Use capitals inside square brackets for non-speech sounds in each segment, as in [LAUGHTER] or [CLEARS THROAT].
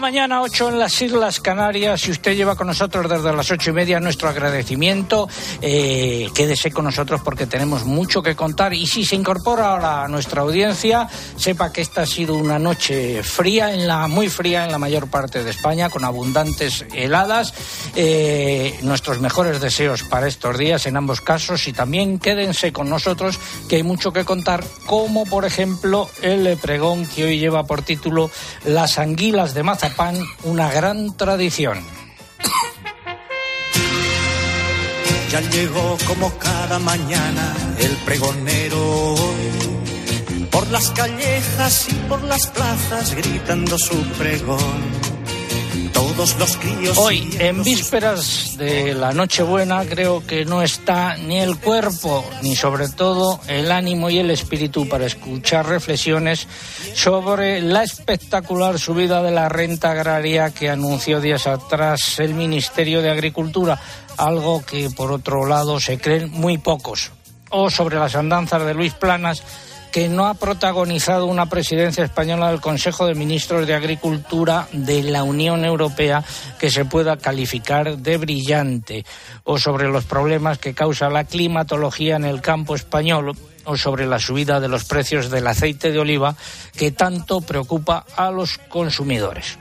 mañana, 8 en las Islas Canarias. Si usted lleva con nosotros desde las ocho y media, nuestro agradecimiento. Eh, quédese con nosotros porque tenemos mucho que contar. Y si se incorpora ahora a nuestra audiencia, sepa que esta ha sido una noche fría, en la, muy fría en la mayor parte de España, con abundantes heladas. Eh, nuestros mejores deseos para estos días en ambos casos. Y también quédense con nosotros, que hay mucho que contar, como por ejemplo el pregón que hoy lleva por título Las anguilas de una gran tradición. Ya llegó como cada mañana el pregonero por las callejas y por las plazas gritando su pregón. Todos los críos. Hoy, en vísperas de la Nochebuena, creo que no está ni el cuerpo, ni sobre todo el ánimo y el espíritu para escuchar reflexiones sobre la espectacular subida de la renta agraria que anunció días atrás el Ministerio de Agricultura, algo que por otro lado se creen muy pocos. O sobre las andanzas de Luis Planas que no ha protagonizado una presidencia española del Consejo de Ministros de Agricultura de la Unión Europea que se pueda calificar de brillante, o sobre los problemas que causa la climatología en el campo español, o sobre la subida de los precios del aceite de oliva que tanto preocupa a los consumidores.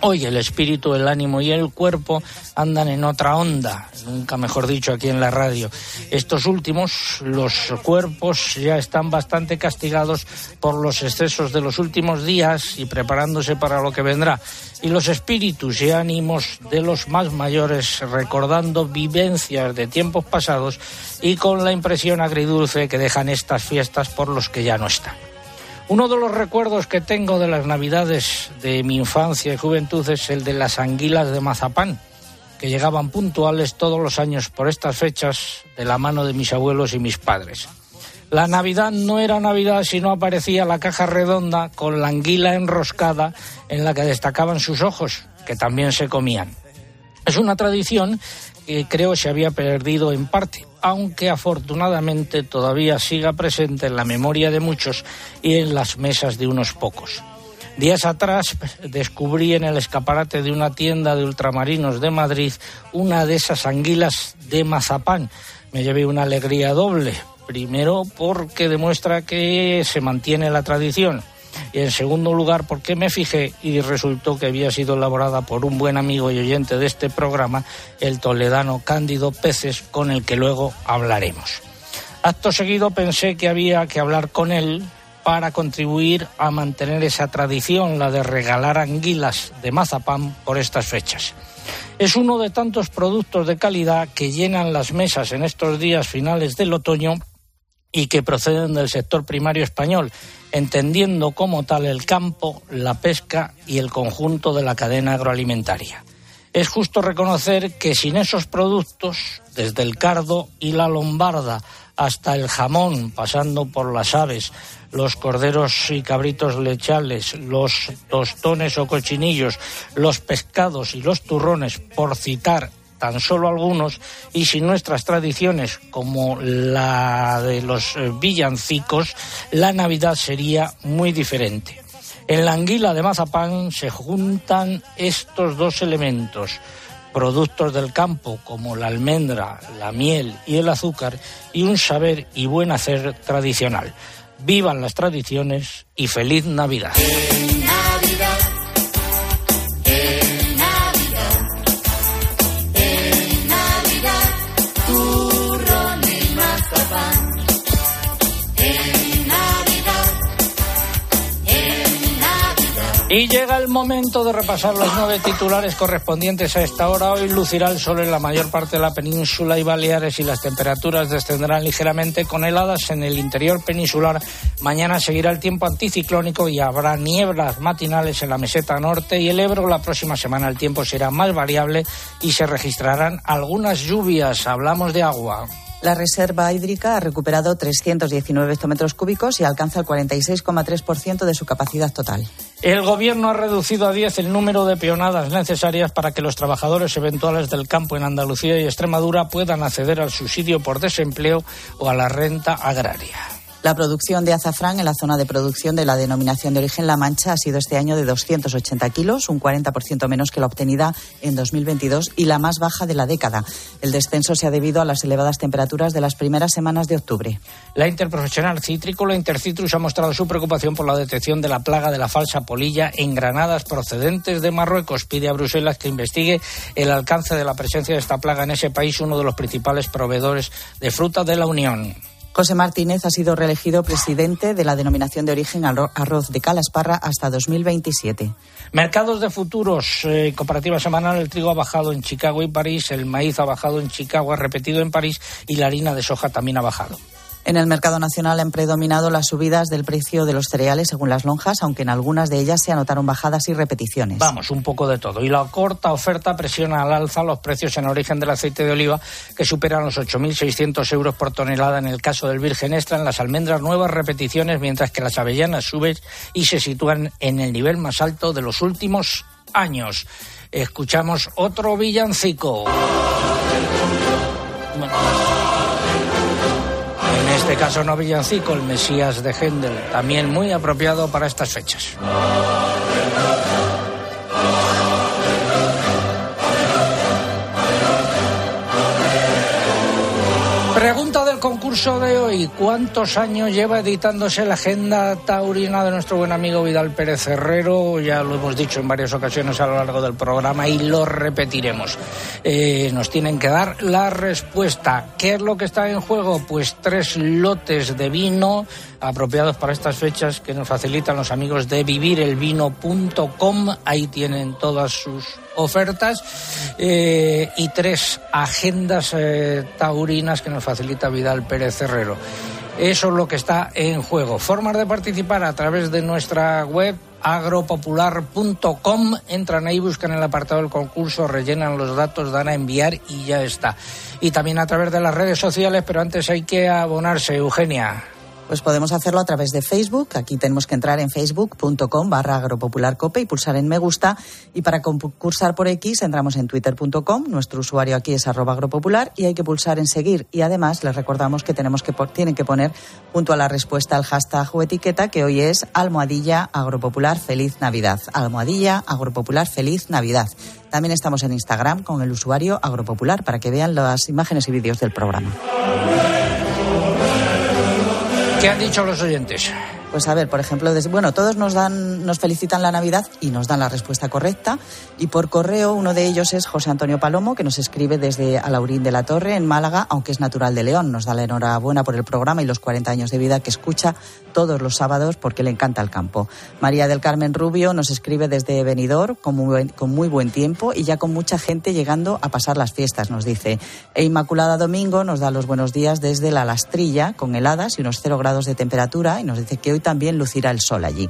Hoy el espíritu, el ánimo y el cuerpo andan en otra onda, nunca mejor dicho aquí en la radio. Estos últimos, los cuerpos ya están bastante castigados por los excesos de los últimos días y preparándose para lo que vendrá. Y los espíritus y ánimos de los más mayores recordando vivencias de tiempos pasados y con la impresión agridulce que dejan estas fiestas por los que ya no están. Uno de los recuerdos que tengo de las Navidades de mi infancia y juventud es el de las anguilas de mazapán, que llegaban puntuales todos los años por estas fechas de la mano de mis abuelos y mis padres. La Navidad no era Navidad si no aparecía la caja redonda con la anguila enroscada en la que destacaban sus ojos, que también se comían. Es una tradición que creo se había perdido en parte, aunque afortunadamente todavía siga presente en la memoria de muchos y en las mesas de unos pocos. Días atrás descubrí en el escaparate de una tienda de ultramarinos de Madrid una de esas anguilas de mazapán. Me llevé una alegría doble. Primero porque demuestra que se mantiene la tradición y en segundo lugar porque me fijé y resultó que había sido elaborada por un buen amigo y oyente de este programa, el toledano Cándido Peces, con el que luego hablaremos. Acto seguido pensé que había que hablar con él para contribuir a mantener esa tradición, la de regalar anguilas de mazapán por estas fechas. Es uno de tantos productos de calidad que llenan las mesas en estos días finales del otoño y que proceden del sector primario español, entendiendo como tal el campo, la pesca y el conjunto de la cadena agroalimentaria. Es justo reconocer que sin esos productos, desde el cardo y la lombarda hasta el jamón, pasando por las aves, los corderos y cabritos lechales, los tostones o cochinillos, los pescados y los turrones, por citar tan solo algunos, y sin nuestras tradiciones como la de los eh, villancicos, la Navidad sería muy diferente. En la anguila de mazapán se juntan estos dos elementos, productos del campo como la almendra, la miel y el azúcar, y un saber y buen hacer tradicional. Vivan las tradiciones y feliz Navidad. Y llega el momento de repasar los nueve titulares correspondientes a esta hora. Hoy lucirá el sol en la mayor parte de la península y Baleares y las temperaturas descenderán ligeramente con heladas en el interior peninsular. Mañana seguirá el tiempo anticiclónico y habrá nieblas matinales en la meseta norte y el Ebro. La próxima semana el tiempo será más variable y se registrarán algunas lluvias. Hablamos de agua. La reserva hídrica ha recuperado 319 hectómetros cúbicos y alcanza el 46,3% de su capacidad total. El Gobierno ha reducido a 10 el número de peonadas necesarias para que los trabajadores eventuales del campo en Andalucía y Extremadura puedan acceder al subsidio por desempleo o a la renta agraria. La producción de azafrán en la zona de producción de la denominación de origen La Mancha ha sido este año de 280 kilos, un 40% menos que la obtenida en 2022 y la más baja de la década. El descenso se ha debido a las elevadas temperaturas de las primeras semanas de octubre. La interprofesional citrícola Intercitrus ha mostrado su preocupación por la detección de la plaga de la falsa polilla en granadas procedentes de Marruecos. Pide a Bruselas que investigue el alcance de la presencia de esta plaga en ese país, uno de los principales proveedores de fruta de la Unión. José Martínez ha sido reelegido presidente de la denominación de origen arroz de Calasparra hasta 2027. Mercados de futuros, eh, comparativa semanal, el trigo ha bajado en Chicago y París, el maíz ha bajado en Chicago, ha repetido en París y la harina de soja también ha bajado. En el mercado nacional han predominado las subidas del precio de los cereales según las lonjas, aunque en algunas de ellas se anotaron bajadas y repeticiones. Vamos, un poco de todo. Y la corta oferta presiona al alza los precios en origen del aceite de oliva, que superan los 8.600 euros por tonelada en el caso del virgen extra. En las almendras, nuevas repeticiones, mientras que las avellanas suben y se sitúan en el nivel más alto de los últimos años. Escuchamos otro villancico. Este caso no villancico, el Mesías de Händel, también muy apropiado para estas fechas. Concurso de hoy. ¿Cuántos años lleva editándose la agenda taurina de nuestro buen amigo Vidal Pérez Herrero? Ya lo hemos dicho en varias ocasiones a lo largo del programa y lo repetiremos. Eh, nos tienen que dar la respuesta. ¿Qué es lo que está en juego? Pues tres lotes de vino apropiados para estas fechas que nos facilitan los amigos de vivirelvino.com. Ahí tienen todas sus ofertas eh, y tres agendas eh, taurinas que nos facilita Vidal Pérez Eso es lo que está en juego. Formas de participar a través de nuestra web agropopular.com. Entran ahí, buscan el apartado del concurso, rellenan los datos, dan a enviar y ya está. Y también a través de las redes sociales, pero antes hay que abonarse, Eugenia. Pues podemos hacerlo a través de Facebook. Aquí tenemos que entrar en facebook.com barra agropopularcope y pulsar en me gusta. Y para concursar por X entramos en twitter.com. Nuestro usuario aquí es arroba agropopular y hay que pulsar en seguir. Y además les recordamos que, tenemos que tienen que poner junto a la respuesta al hashtag o etiqueta que hoy es almohadilla agropopular feliz Navidad. Almohadilla agropopular feliz Navidad. También estamos en Instagram con el usuario agropopular para que vean las imágenes y vídeos del programa. ¿Qué han dicho los oyentes? Pues a ver, por ejemplo, bueno, todos nos dan, nos felicitan la Navidad y nos dan la respuesta correcta. Y por correo, uno de ellos es José Antonio Palomo, que nos escribe desde Alaurín de la Torre, en Málaga, aunque es natural de León. Nos da la enhorabuena por el programa y los 40 años de vida que escucha todos los sábados porque le encanta el campo. María del Carmen Rubio nos escribe desde Benidorm con muy, buen, con muy buen tiempo y ya con mucha gente llegando a pasar las fiestas, nos dice. E Inmaculada Domingo nos da los buenos días desde la Lastrilla, con heladas y unos cero grados de temperatura, y nos dice que hoy también lucirá el sol allí.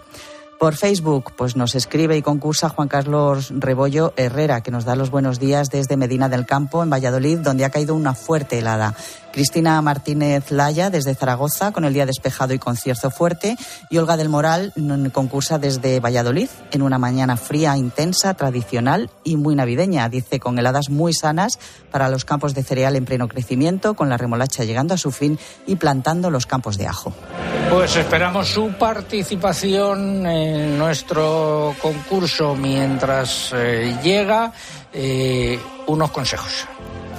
Por Facebook, pues nos escribe y concursa Juan Carlos Rebollo Herrera, que nos da los buenos días desde Medina del Campo, en Valladolid, donde ha caído una fuerte helada. Cristina Martínez Laya desde Zaragoza con el día despejado y con cierzo fuerte y Olga del Moral concursa desde Valladolid en una mañana fría, intensa, tradicional y muy navideña, dice con heladas muy sanas para los campos de cereal en pleno crecimiento, con la remolacha llegando a su fin y plantando los campos de ajo. Pues esperamos su participación en nuestro concurso mientras eh, llega eh, unos consejos.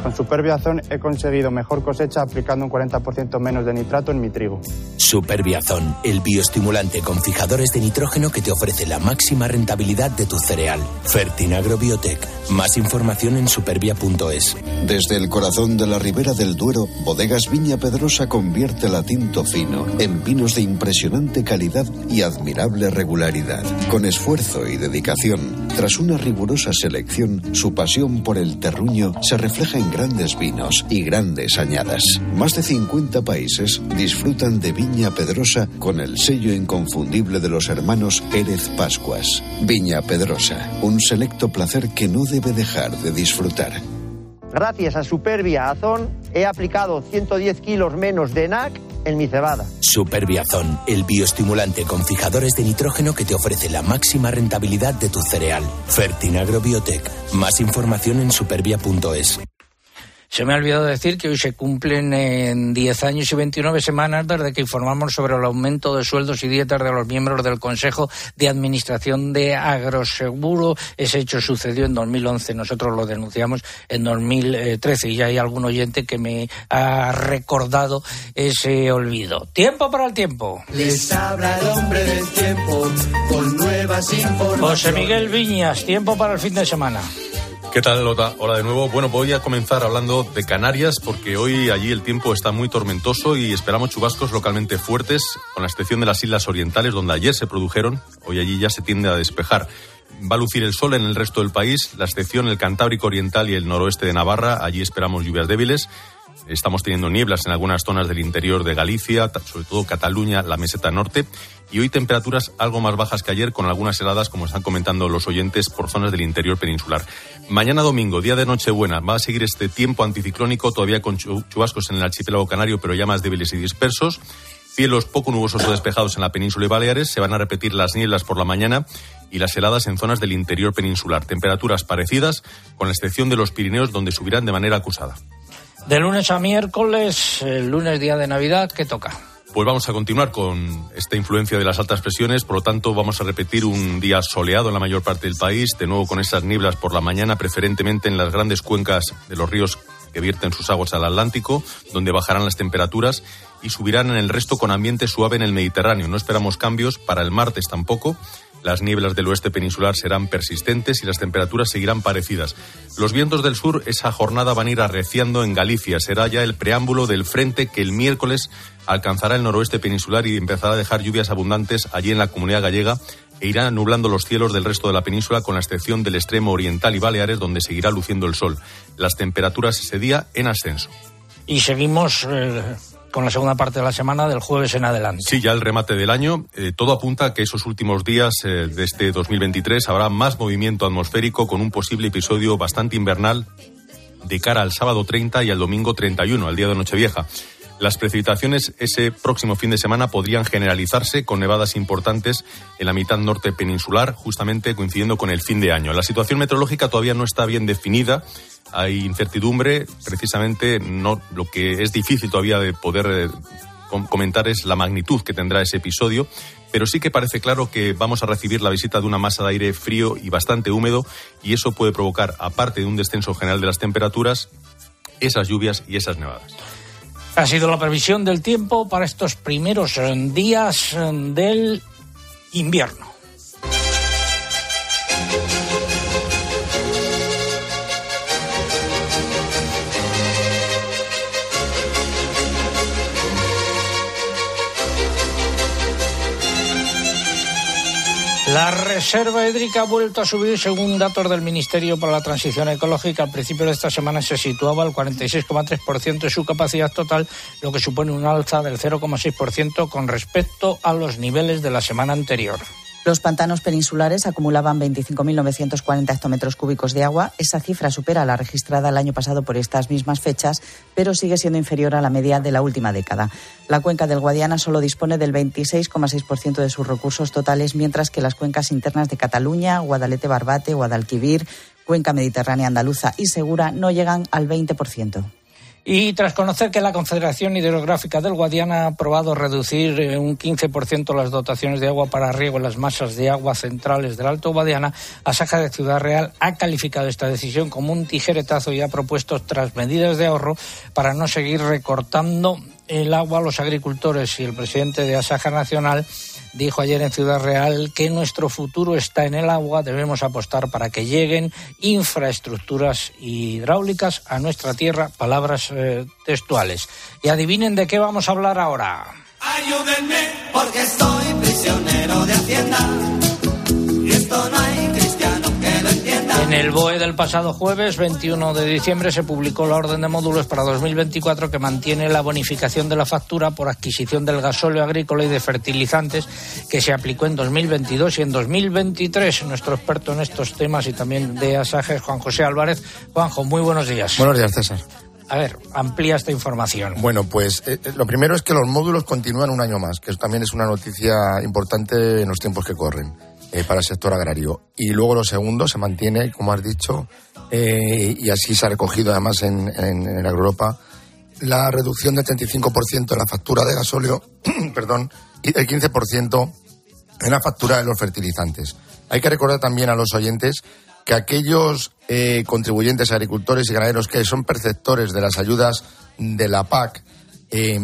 Con Superbiazón he conseguido mejor cosecha aplicando un 40% menos de nitrato en mi trigo. Superbiazón, el bioestimulante con fijadores de nitrógeno que te ofrece la máxima rentabilidad de tu cereal. Fertinagro Biotech. Más información en supervia.es. Desde el corazón de la ribera del Duero, Bodegas Viña Pedrosa convierte la tinto fino en vinos de impresionante calidad y admirable regularidad. Con esfuerzo y dedicación, tras una rigurosa selección, su pasión por el terruño se refleja en grandes vinos y grandes añadas. Más de 50 países disfrutan de Viña Pedrosa con el sello inconfundible de los hermanos Pérez Pascuas. Viña Pedrosa, un selecto placer que no debe dejar de disfrutar. Gracias a Superbiazón he aplicado 110 kilos menos de NAC en mi cebada. Superbiazón, el bioestimulante con fijadores de nitrógeno que te ofrece la máxima rentabilidad de tu cereal. Fertinagro Biotech. Más información en supervia.es. Se me ha olvidado decir que hoy se cumplen en 10 años y 29 semanas desde que informamos sobre el aumento de sueldos y dietas de los miembros del Consejo de Administración de Agroseguro. Ese hecho sucedió en 2011. Nosotros lo denunciamos en 2013 y ya hay algún oyente que me ha recordado ese olvido. Tiempo para el tiempo. Les habla el hombre del tiempo con nuevas informaciones. José Miguel Viñas, tiempo para el fin de semana. ¿Qué tal, Lota? Hola de nuevo. Bueno, voy a comenzar hablando de Canarias porque hoy allí el tiempo está muy tormentoso y esperamos chubascos localmente fuertes, con la excepción de las islas orientales donde ayer se produjeron. Hoy allí ya se tiende a despejar. Va a lucir el sol en el resto del país, la excepción el Cantábrico Oriental y el noroeste de Navarra. Allí esperamos lluvias débiles. Estamos teniendo nieblas en algunas zonas del interior de Galicia, sobre todo Cataluña, la meseta norte, y hoy temperaturas algo más bajas que ayer, con algunas heladas, como están comentando los oyentes, por zonas del interior peninsular. Mañana domingo, día de Nochebuena, va a seguir este tiempo anticiclónico, todavía con chubascos en el archipiélago canario, pero ya más débiles y dispersos. Cielos poco nubosos o despejados en la península y Baleares. Se van a repetir las nieblas por la mañana y las heladas en zonas del interior peninsular. Temperaturas parecidas, con la excepción de los Pirineos, donde subirán de manera acusada. De lunes a miércoles, el lunes día de Navidad, ¿qué toca? Pues vamos a continuar con esta influencia de las altas presiones, por lo tanto vamos a repetir un día soleado en la mayor parte del país, de nuevo con esas nieblas por la mañana, preferentemente en las grandes cuencas de los ríos que vierten sus aguas al Atlántico, donde bajarán las temperaturas y subirán en el resto con ambiente suave en el Mediterráneo. No esperamos cambios para el martes tampoco. Las nieblas del oeste peninsular serán persistentes y las temperaturas seguirán parecidas. Los vientos del sur esa jornada van a ir arreciando en Galicia. Será ya el preámbulo del frente que el miércoles alcanzará el noroeste peninsular y empezará a dejar lluvias abundantes allí en la comunidad gallega e irá nublando los cielos del resto de la península con la excepción del extremo oriental y Baleares donde seguirá luciendo el sol. Las temperaturas ese día en ascenso. Y seguimos eh, con la segunda parte de la semana del jueves en adelante. Sí, ya el remate del año. Eh, todo apunta a que esos últimos días eh, de este 2023 habrá más movimiento atmosférico con un posible episodio bastante invernal de cara al sábado 30 y al domingo 31, al día de Nochevieja. Las precipitaciones ese próximo fin de semana podrían generalizarse con nevadas importantes en la mitad norte peninsular, justamente coincidiendo con el fin de año. La situación meteorológica todavía no está bien definida. Hay incertidumbre, precisamente no lo que es difícil todavía de poder eh, comentar es la magnitud que tendrá ese episodio, pero sí que parece claro que vamos a recibir la visita de una masa de aire frío y bastante húmedo y eso puede provocar, aparte de un descenso general de las temperaturas, esas lluvias y esas nevadas. Ha sido la previsión del tiempo para estos primeros eh, días eh, del invierno. La reserva hídrica ha vuelto a subir según datos del Ministerio para la Transición Ecológica. Al principio de esta semana se situaba al 46,3% de su capacidad total, lo que supone un alza del 0,6% con respecto a los niveles de la semana anterior. Los pantanos peninsulares acumulaban 25.940 hectómetros cúbicos de agua. Esa cifra supera la registrada el año pasado por estas mismas fechas, pero sigue siendo inferior a la media de la última década. La cuenca del Guadiana solo dispone del 26,6% de sus recursos totales, mientras que las cuencas internas de Cataluña, Guadalete-Barbate, Guadalquivir, Cuenca Mediterránea Andaluza y Segura no llegan al 20%. Y tras conocer que la Confederación Hidrográfica del Guadiana ha aprobado reducir eh, un 15% las dotaciones de agua para riego en las masas de agua centrales del Alto Guadiana, Asaja de Ciudad Real ha calificado esta decisión como un tijeretazo y ha propuesto tras medidas de ahorro para no seguir recortando el agua a los agricultores. Y el presidente de Asaja Nacional dijo ayer en Ciudad Real que nuestro futuro está en el agua, debemos apostar para que lleguen infraestructuras hidráulicas a nuestra tierra, palabras eh, textuales. Y adivinen de qué vamos a hablar ahora. Ayúdenme porque soy prisionero de Hacienda y esto no hay En el BOE del pasado jueves 21 de diciembre se publicó la orden de módulos para 2024 que mantiene la bonificación de la factura por adquisición del gasóleo agrícola y de fertilizantes que se aplicó en 2022 y en 2023. Nuestro experto en estos temas y también de asajes, Juan José Álvarez. Juanjo, muy buenos días. Buenos días, César. A ver, amplía esta información. Bueno, pues eh, lo primero es que los módulos continúan un año más, que eso también es una noticia importante en los tiempos que corren. Eh, para el sector agrario. Y luego lo segundo, se mantiene, como has dicho, eh, y así se ha recogido además en, en, Europa, la reducción del 35% de la factura de gasóleo, [CLEARS THROAT] perdón, y del 15% en la factura de los fertilizantes. Hay que recordar también a los oyentes que aquellos eh, contribuyentes, agricultores y ganaderos que son perceptores de las ayudas de la PAC eh,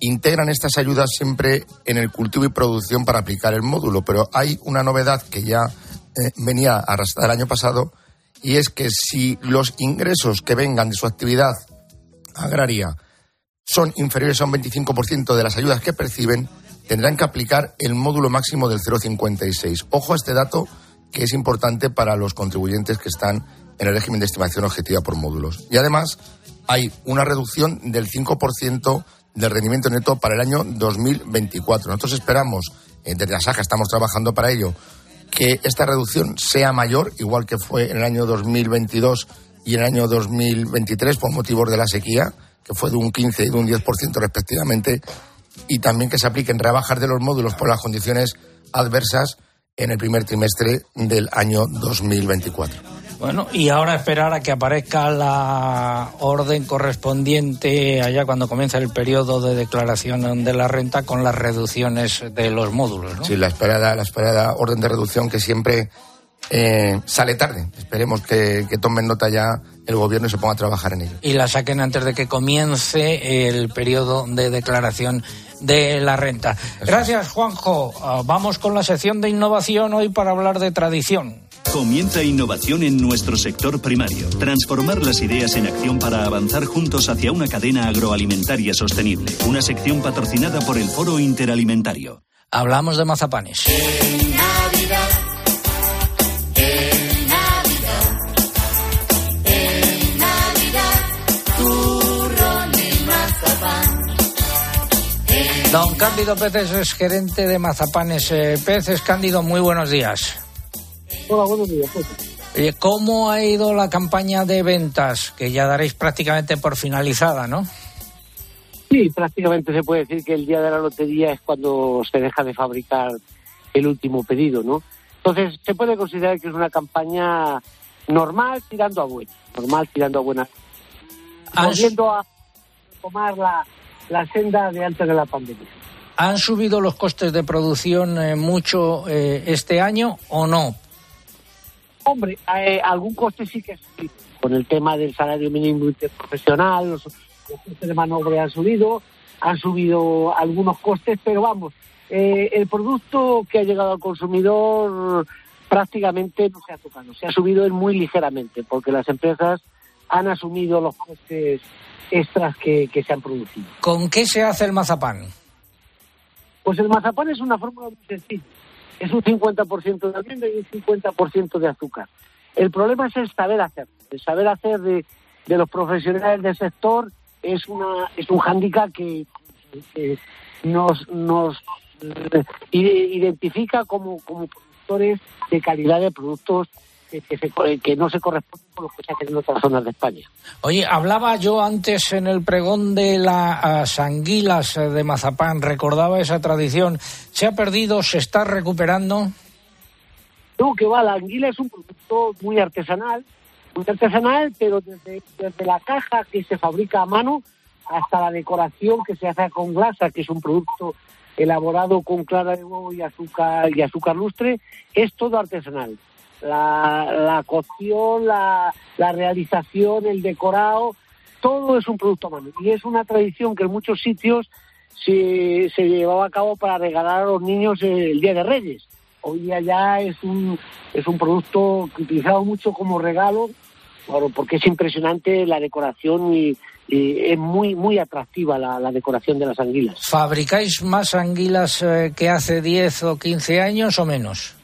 integran estas ayudas siempre en el cultivo y producción para aplicar el módulo, pero hay una novedad que ya eh, venía a arrastrar el año pasado y es que si los ingresos que vengan de su actividad agraria son inferiores a un 25% de las ayudas que perciben, tendrán que aplicar el módulo máximo del 0,56. Ojo a este dato que es importante para los contribuyentes que están en el régimen de estimación objetiva por módulos. Y además hay una reducción del 5% del rendimiento neto para el año 2024. Nosotros esperamos, eh, desde la SAJA estamos trabajando para ello, que esta reducción sea mayor, igual que fue en el año 2022 y en el año 2023 por motivos de la sequía, que fue de un 15 y de un 10% respectivamente, y también que se apliquen rebajas de los módulos por las condiciones adversas en el primer trimestre del año 2024. Bueno, y ahora esperar a que aparezca la orden correspondiente allá cuando comienza el periodo de declaración de la renta con las reducciones de los módulos, ¿no? Sí, la esperada, la esperada orden de reducción que siempre eh, sale tarde. Esperemos que, que tomen nota ya el gobierno y se ponga a trabajar en ello. Y la saquen antes de que comience el periodo de declaración de la renta. Gracias, Juanjo. Ah, vamos con la sección de innovación hoy para hablar de tradición. Comienza innovación en nuestro sector primario. Transformar las ideas en acción para avanzar juntos hacia una cadena agroalimentaria sostenible. Una sección patrocinada por el Foro Interalimentario. Hablamos de mazapanes. Don Cándido Peces es gerente de Mazapanes eh, Peces. Cándido, muy buenos días. Hola, buenos días. ¿Cómo ha ido la campaña de ventas? Que ya daréis prácticamente por finalizada, ¿no? Sí, prácticamente se puede decir que el día de la lotería es cuando se deja de fabricar el último pedido, ¿no? Entonces, se puede considerar que es una campaña normal tirando a buena, normal tirando a buena. Volviendo a tomar la, la senda de antes de la pandemia. ¿Han subido los costes de producción eh, mucho eh, este año o no? Hombre, eh, algún coste sí que sí. Con el tema del salario mínimo interprofesional, los, los costes de mano han subido, han subido algunos costes, pero vamos, el producto que ha llegado al consumidor prácticamente no se ha tocado, se ha subido muy ligeramente, porque las empresas han asumido los costes extras que, se han producido. ¿Con qué se hace el mazapán? Pues el mazapán es una fórmula muy sencilla. Es un 50% de almendra y un 50% de azúcar. El problema es el saber hacer. El saber hacer de, los profesionales del sector es una es un hándicap que, nos, nos eh, identifica como, como productores de calidad de productos que, no se corresponde con lo que se hace en otras zonas de España. Oye, hablaba yo antes en el pregón de las anguilas de mazapán, recordaba esa tradición. ¿Se ha perdido? ¿Se está recuperando? No, que va, la anguila es un producto muy artesanal, muy artesanal, pero desde, desde la caja que se fabrica a mano hasta la decoración que se hace con glasa, que es un producto elaborado con clara de huevo y azúcar y azúcar lustre, es todo artesanal la, la cocción, la, la realización, el decorado, todo es un producto humano. Y es una tradición que en muchos sitios se, se llevaba a cabo para regalar a los niños el Día de Reyes. Hoy día ya es un, es un producto utilizado mucho como regalo, porque es impresionante la decoración y, es muy, muy atractiva la, la, decoración de las anguilas. ¿Fabricáis más anguilas eh, que hace 10 o 15 años o menos?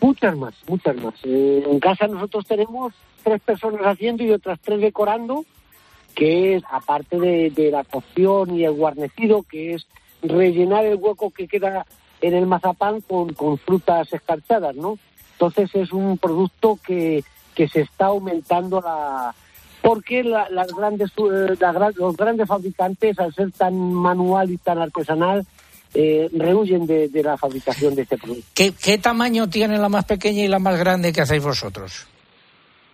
Muchas más, muchas más. En casa nosotros tenemos tres personas haciendo y otras tres decorando, que es, aparte de, la cocción y el guarnecido, que es rellenar el hueco que queda en el mazapán con, con frutas escarchadas, ¿no? Entonces es un producto que, que se está aumentando la... Porque las grandes, eh, los grandes fabricantes, al ser tan manual y tan artesanal, eh, rehuyen de, la fabricación de este producto. ¿Qué, ¿Qué, tamaño tiene la más pequeña y la más grande que hacéis vosotros?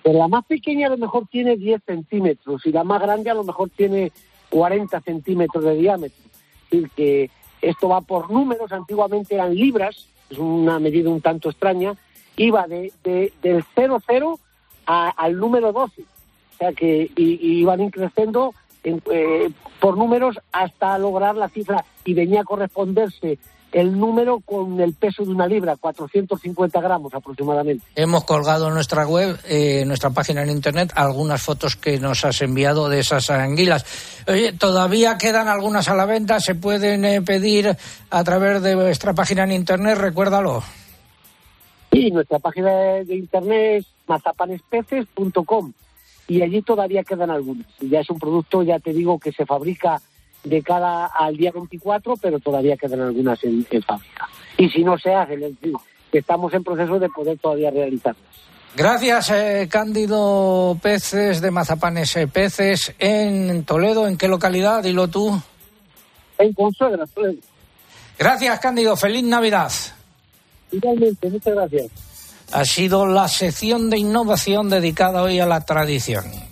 Pues la más pequeña a lo mejor tiene 10 centímetros y la más grande a lo mejor tiene 40 centímetros de diámetro. Es decir, que esto va por números, antiguamente eran libras, es una medida un tanto extraña, iba de, de del 00 al número 12. O sea que y, iban creciendo eh, por números hasta lograr la cifra y venía a corresponderse el número con el peso de una libra, 450 gramos aproximadamente. Hemos colgado en nuestra web, eh, en nuestra página en internet, algunas fotos que nos has enviado de esas anguilas. Oye, todavía quedan algunas a la venta, se pueden eh, pedir a través de nuestra página en internet, recuérdalo. Sí, nuestra página de internet es mazapanespeces.com y allí todavía quedan algunas. Ya es un producto, ya te digo, que se fabrica de cada al día 24, pero todavía quedan algunas en, fábrica. Y si no se hace, estamos en proceso de poder todavía realizarlas. Gracias, eh, Cándido Peces de Mazapanes eh, Peces en Toledo. ¿En qué localidad? Dilo tú. En Consuegra, Toledo. Gracias, Cándido. Feliz Navidad. Igualmente, muchas gracias. Ha sido la sección de innovación dedicada hoy a la tradición.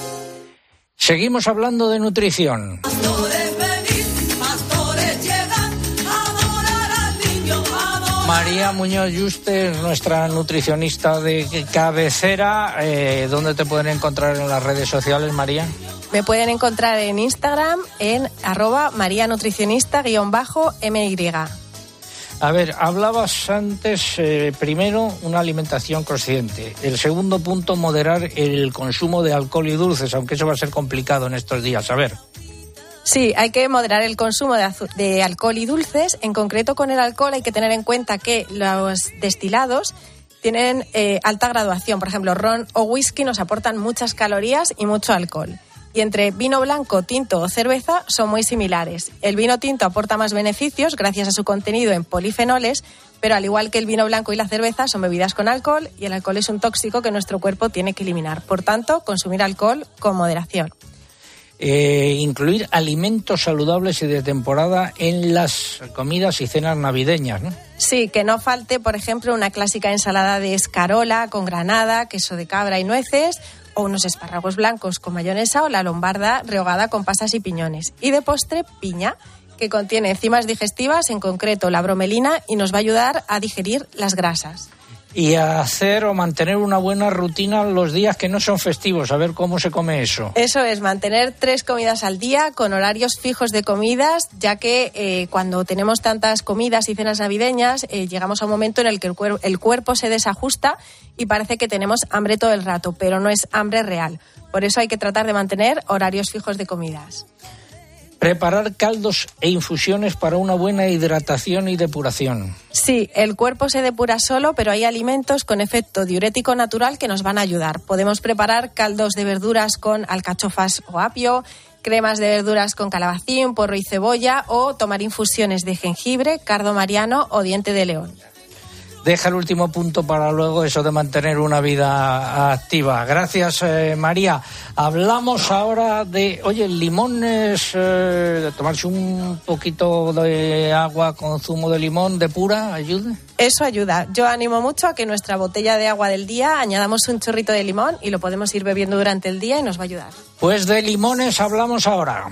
Seguimos hablando de nutrición. María Muñoz Yuste, nuestra nutricionista de cabecera. Eh, ¿Dónde te pueden encontrar en las redes sociales, María? Me pueden encontrar en Instagram en arroba marianutricionista-my. A ver, hablabas antes, eh, primero, una alimentación consciente. El segundo punto, moderar el consumo de alcohol y dulces, aunque eso va a ser complicado en estos días. A ver. Sí, hay que moderar el consumo de, alcohol y dulces. En concreto, con el alcohol hay que tener en cuenta que los destilados tienen eh, alta graduación. Por ejemplo, ron o whisky nos aportan muchas calorías y mucho alcohol y entre vino blanco, tinto o cerveza son muy similares. El vino tinto aporta más beneficios gracias a su contenido en polifenoles, pero al igual que el vino blanco y la cerveza son bebidas con alcohol y el alcohol es un tóxico que nuestro cuerpo tiene que eliminar. Por tanto, consumir alcohol con moderación. Eh, incluir alimentos saludables y de temporada en las comidas y cenas navideñas, ¿no? Sí, que no falte, por ejemplo, una clásica ensalada de escarola con granada, queso de cabra y nueces, o unos espárragos blancos con mayonesa o la lombarda rehogada con pasas y piñones. Y de postre, piña, que contiene enzimas digestivas, en concreto la bromelina, y nos va a ayudar a digerir las grasas y hacer o mantener una buena rutina los días que no son festivos, a ver cómo se come eso. Eso es, mantener tres comidas al día con horarios fijos de comidas, ya que eh, cuando tenemos tantas comidas y cenas navideñas, eh, llegamos a un momento en el que el, el cuerpo se desajusta y parece que tenemos hambre todo el rato, pero no es hambre real. Por eso hay que tratar de mantener horarios fijos de comidas. Preparar caldos e infusiones para una buena hidratación y depuración. Sí, el cuerpo se depura solo, pero hay alimentos con efecto diurético natural que nos van a ayudar. Podemos preparar caldos de verduras con alcachofas o apio, cremas de verduras con calabacín, porro y cebolla o tomar infusiones de jengibre, cardo mariano o diente de león deja el último punto para luego eso de mantener una vida activa. Gracias, eh, María. Hablamos ahora de, oye, limones, eh, de tomarse un poquito de agua con zumo de limón de pura, ¿ayuda? Eso ayuda. Yo animo mucho a que nuestra botella de agua del día añadamos un chorrito de limón y lo podemos ir bebiendo durante el día y nos va a ayudar. Pues de limones hablamos ahora.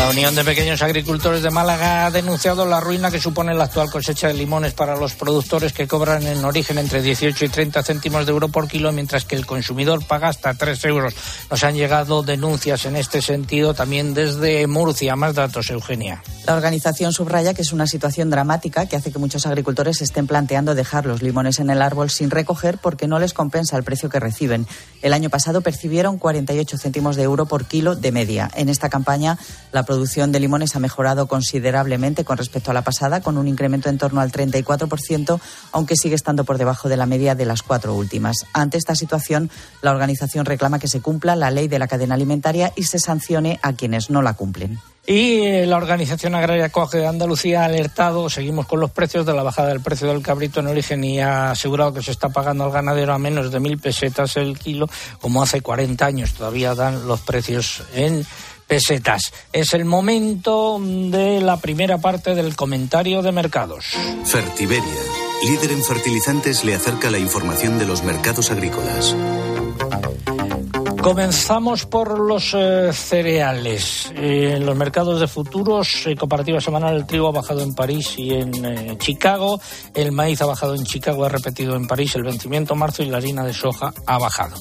La Unión de Pequeños Agricultores de Málaga ha denunciado la ruina que supone la actual cosecha de limones para los productores que cobran en origen entre 18 y 30 céntimos de euro por kilo, mientras que el consumidor paga hasta 3 euros. Nos han llegado denuncias en este sentido también desde Murcia. Más datos, Eugenia. La organización subraya que es una situación dramática que hace que muchos agricultores estén planteando dejar los limones en el árbol sin recoger porque no les compensa el precio que reciben. El año pasado percibieron 48 céntimos de euro por kilo de media. En esta campaña, la producción de limones ha mejorado considerablemente con respecto a la pasada, con un incremento en torno al 34%, aunque sigue estando por debajo de la media de las cuatro últimas. Ante esta situación, la organización reclama que se cumpla la ley de la cadena alimentaria y se sancione a quienes no la cumplen. Y eh, la Organización Agraria Coge de Andalucía ha alertado, seguimos con los precios de la bajada del precio del cabrito en origen y ha asegurado que se está pagando al ganadero a menos de mil pesetas el kilo, como hace 40 años todavía dan los precios en pesetas. Es el momento de la primera parte del comentario de mercados. Fertiberia, líder en fertilizantes, le acerca la información de los mercados agrícolas. Comenzamos por los eh, cereales. Eh, en los mercados de futuros, eh, comparativa semanal, el trigo ha bajado en París y en Chicago. El maíz ha bajado en Chicago, ha repetido en París el vencimiento marzo y la harina de soja ha bajado.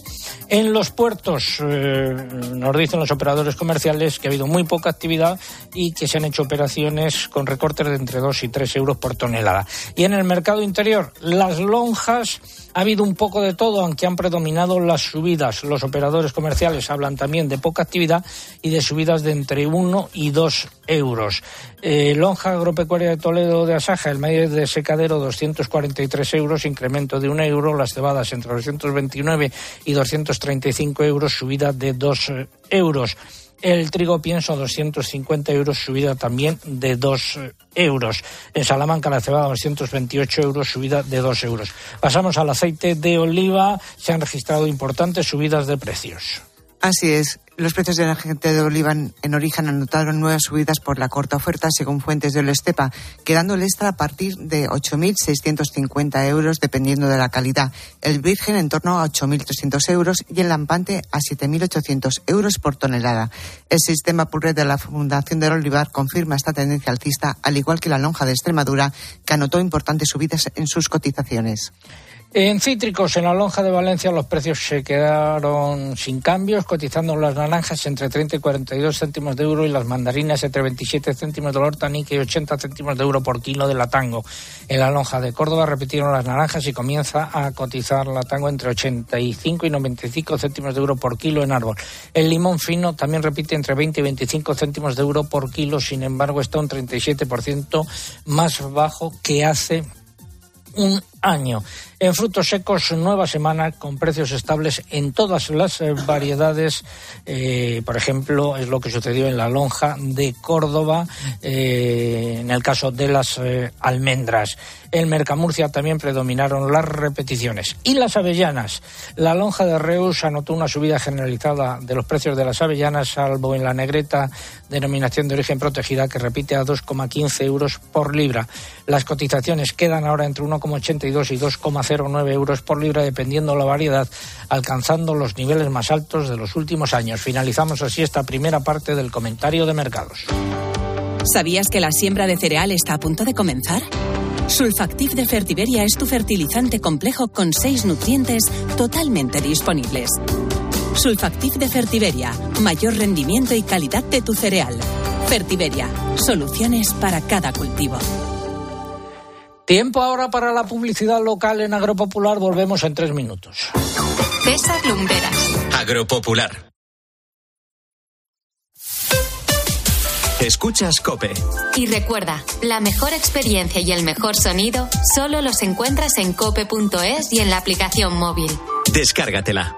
En los puertos, nos dicen los operadores comerciales que ha habido muy poca actividad y que se han hecho operaciones con recortes de entre 2 y 3 euros por tonelada. Y en el mercado interior, las lonjas ha habido un poco de todo, aunque han predominado las subidas. Los operadores comerciales hablan también de poca actividad y de subidas de entre 1 y 2 euros. Eh, lonja agropecuaria de Toledo de Asaja, el maíz de secadero 243 euros, incremento de 1 euro. Las cebadas entre 229 y 235 euros, subida de 2 euros. El trigo pienso 250 euros, subida también de 2 euros. En Salamanca la cebada 228 euros, subida de 2 euros. Pasamos al aceite de oliva. Se han registrado importantes subidas de precios. Así es. Los precios de la gente de oliva en origen anotaron nuevas subidas por la corta oferta, según fuentes de Olestepa, quedando el extra a partir de 8.650 euros, dependiendo de la calidad. El virgen en torno a 8.300 euros y el lampante a 7.800 euros por tonelada. El sistema Purred de la Fundación del Olivar confirma esta tendencia alcista, al igual que la lonja de Extremadura, que anotó importantes subidas en sus cotizaciones. En cítricos, en la lonja de Valencia, los precios se quedaron sin cambios, cotizando las naranjas entre 30 y 42 céntimos de euro y las mandarinas entre 27 céntimos de hortanique y 80 céntimos de euro por kilo de la tango. En la lonja de Córdoba repitieron las naranjas y comienza a cotizar la tango entre 85 y 95 céntimos de euro por kilo en árbol. El limón fino también repite entre 20 y 25 céntimos de euro por kilo, sin embargo está un 37% más bajo que hace un año. En frutos secos, nueva semana con precios estables en todas las eh, variedades. Eh, por ejemplo, es lo que sucedió en la lonja de Córdoba, eh, en el caso de las almendras. En Mercamurcia también predominaron las repeticiones. Y las avellanas. La lonja de Reus anotó una subida generalizada de los precios de las avellanas, salvo en la negreta denominación de origen protegida, que repite a 2,15 euros por libra. Las cotizaciones quedan ahora entre 1,82 y 2,09 euros por libra, dependiendo la variedad, alcanzando los niveles más altos de los últimos años. Finalizamos así esta primera parte del comentario de mercados. ¿Sabías que la siembra de cereal está a punto de comenzar? Sulfactiv de Fertiberia es tu fertilizante complejo con seis nutrientes totalmente disponibles. Sulfactiv de Fertiberia, mayor rendimiento y calidad de tu cereal. Fertiberia, soluciones para cada cultivo. Tiempo ahora para la publicidad local en Agropopular. Volvemos en tres minutos. César Lumberas. Agropopular. Escuchas Cope. Y recuerda, la mejor experiencia y el mejor sonido solo los encuentras en cope.es y en la aplicación móvil. Descárgatela.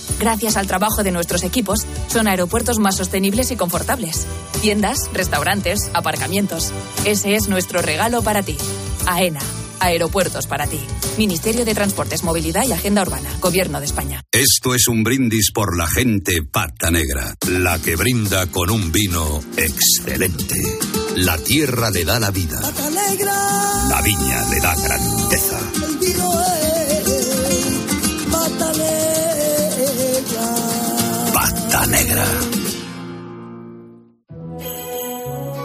Gracias al trabajo de nuestros equipos, son aeropuertos más sostenibles y confortables. Tiendas, restaurantes, aparcamientos. Ese es nuestro regalo para ti. AENA. Aeropuertos para ti. Ministerio de Transportes, Movilidad y Agenda Urbana. Gobierno de España. Esto es un brindis por la gente pata negra. La que brinda con un vino excelente. La tierra le da la vida. La viña le da grandeza. El vino es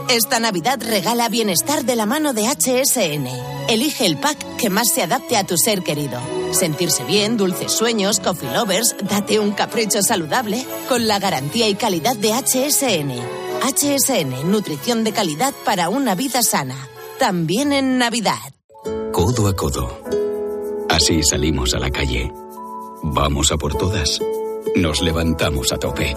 Esta Navidad regala bienestar de la mano de HSN. Elige el pack que más se adapte a tu ser querido. Sentirse bien, dulces sueños, coffee lovers, date un capricho saludable con la garantía y calidad de HSN. HSN, nutrición de calidad para una vida sana. También en Navidad. Codo a codo. Así salimos a la calle. Vamos a por todas. Nos levantamos a tope.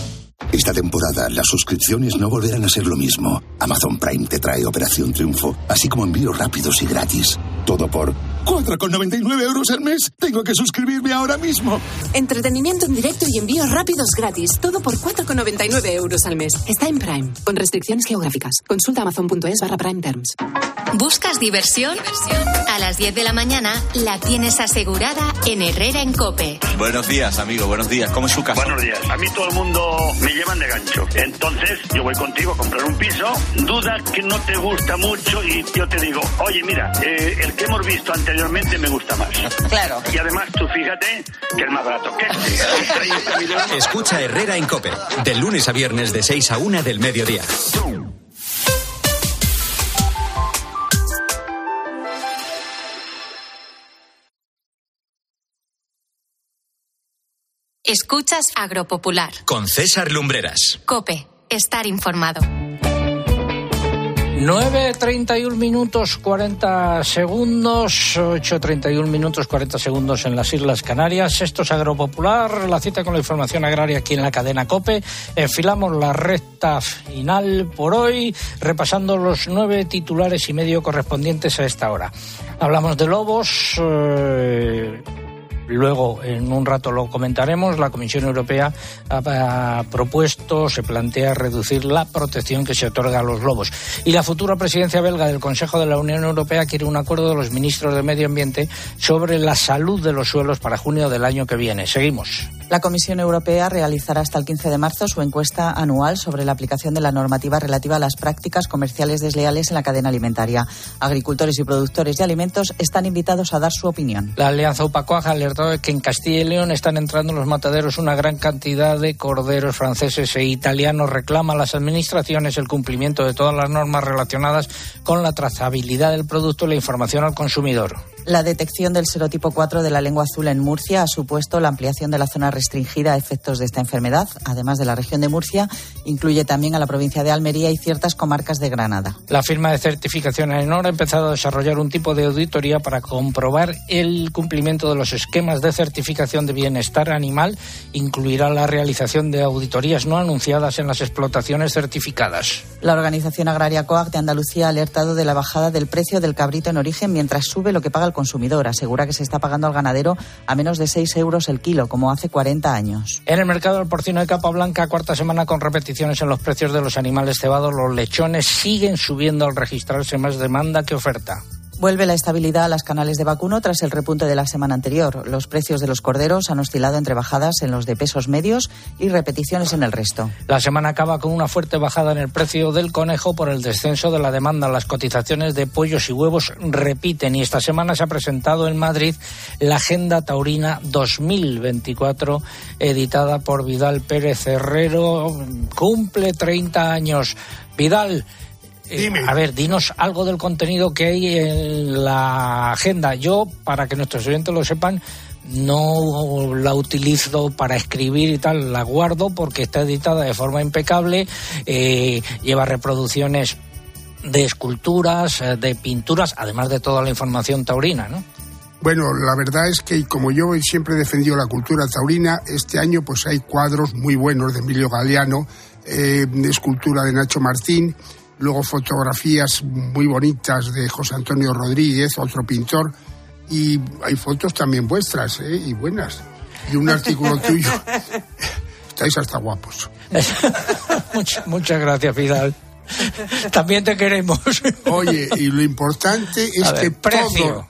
Esta temporada las suscripciones no volverán a ser lo mismo. Amazon Prime te trae Operación Triunfo, así como envíos rápidos y gratis. Todo por 4,99 euros al mes. Tengo que suscribirme ahora mismo. Entretenimiento en directo y envíos rápidos gratis. Todo por 4,99 euros al mes. Está en Prime, con restricciones geográficas. Consulta amazon.es barra Prime Terms. ¿Buscas diversión? A las 10 de la mañana la tienes asegurada en Herrera en Cope. Buenos días, amigo. Buenos días. ¿Cómo es su casa? Buenos días. A mí todo el mundo me llevan de gancho. Entonces yo voy contigo a comprar un piso. Duda que no te gusta mucho y yo te digo, oye, mira, eh, el que hemos visto anteriormente me gusta más. Claro. Y además tú fíjate que es más barato que este. Escucha Herrera en Cope. De lunes a viernes de 6 a 1 del mediodía. Escuchas Agropopular. Con César Lumbreras. Cope, estar informado. 9.31 minutos 40 segundos, 8.31 minutos 40 segundos en las Islas Canarias. Esto es Agropopular, la cita con la información agraria aquí en la cadena COPE. Enfilamos la recta final por hoy, repasando los nueve titulares y medio correspondientes a esta hora. Hablamos de lobos. Eh, Luego, en un rato lo comentaremos, la Comisión Europea ha, propuesto, se plantea reducir la protección que se otorga a los lobos. Y la futura presidencia belga del Consejo de la Unión Europea quiere un acuerdo de los ministros de Medio Ambiente sobre la salud de los suelos para junio del año que viene. Seguimos. La Comisión Europea realizará hasta el 15 de marzo su encuesta anual sobre la aplicación de la normativa relativa a las prácticas comerciales desleales en la cadena alimentaria. Agricultores y productores de alimentos están invitados a dar su opinión. La Alianza Upacoag ha de que en Castilla y León están entrando en los mataderos una gran cantidad de corderos franceses e italianos. Reclama a las administraciones el cumplimiento de todas las normas relacionadas con la trazabilidad del producto y la información al consumidor. La detección del serotipo 4 de la lengua azul en Murcia ha supuesto la ampliación de la zona restringida a efectos de esta enfermedad. Además de la región de Murcia, incluye también a la provincia de Almería y ciertas comarcas de Granada. La firma de certificación AENOR ha empezado a desarrollar un tipo de auditoría para comprobar el cumplimiento de los esquemas de certificación de bienestar animal. Incluirá la realización de auditorías no anunciadas en las explotaciones certificadas. La Organización Agraria COAG de Andalucía ha alertado de la bajada del precio del cabrito en origen mientras sube lo que paga el consumidor. Asegura que se está pagando al ganadero a menos de 6 euros el kilo, como hace 40 años. En el mercado del porcino de capa blanca, cuarta semana con repeticiones en los precios de los animales cebados, los lechones siguen subiendo al registrarse más demanda que oferta. Vuelve la estabilidad a las canales de vacuno tras el repunte de la semana anterior. Los precios de los corderos han oscilado entre bajadas en los de pesos medios y repeticiones en el resto. La semana acaba con una fuerte bajada en el precio del conejo por el descenso de la demanda. Las cotizaciones de pollos y huevos repiten y esta semana se ha presentado en Madrid la Agenda Taurina 2024 editada por Vidal Pérez Herrero. Cumple 30 años. Vidal, eh, a ver, dinos algo del contenido que hay en la agenda. Yo, para que nuestros oyentes lo sepan, no la utilizo para escribir y tal, la guardo porque está editada de forma impecable, eh, lleva reproducciones de esculturas, eh, de pinturas, además de toda la información taurina, ¿no? Bueno, la verdad es que como yo siempre he defendido la cultura taurina, este año pues hay cuadros muy buenos de Emilio Galeano, escultura de Nacho Martín, luego fotografías muy bonitas de José Antonio Rodríguez, otro pintor, y hay fotos también vuestras, ¿eh? y buenas, y un artículo [LAUGHS] tuyo. Estáis hasta guapos. [LAUGHS] muchas, gracias, Fidal. También te queremos. Oye, y lo importante es que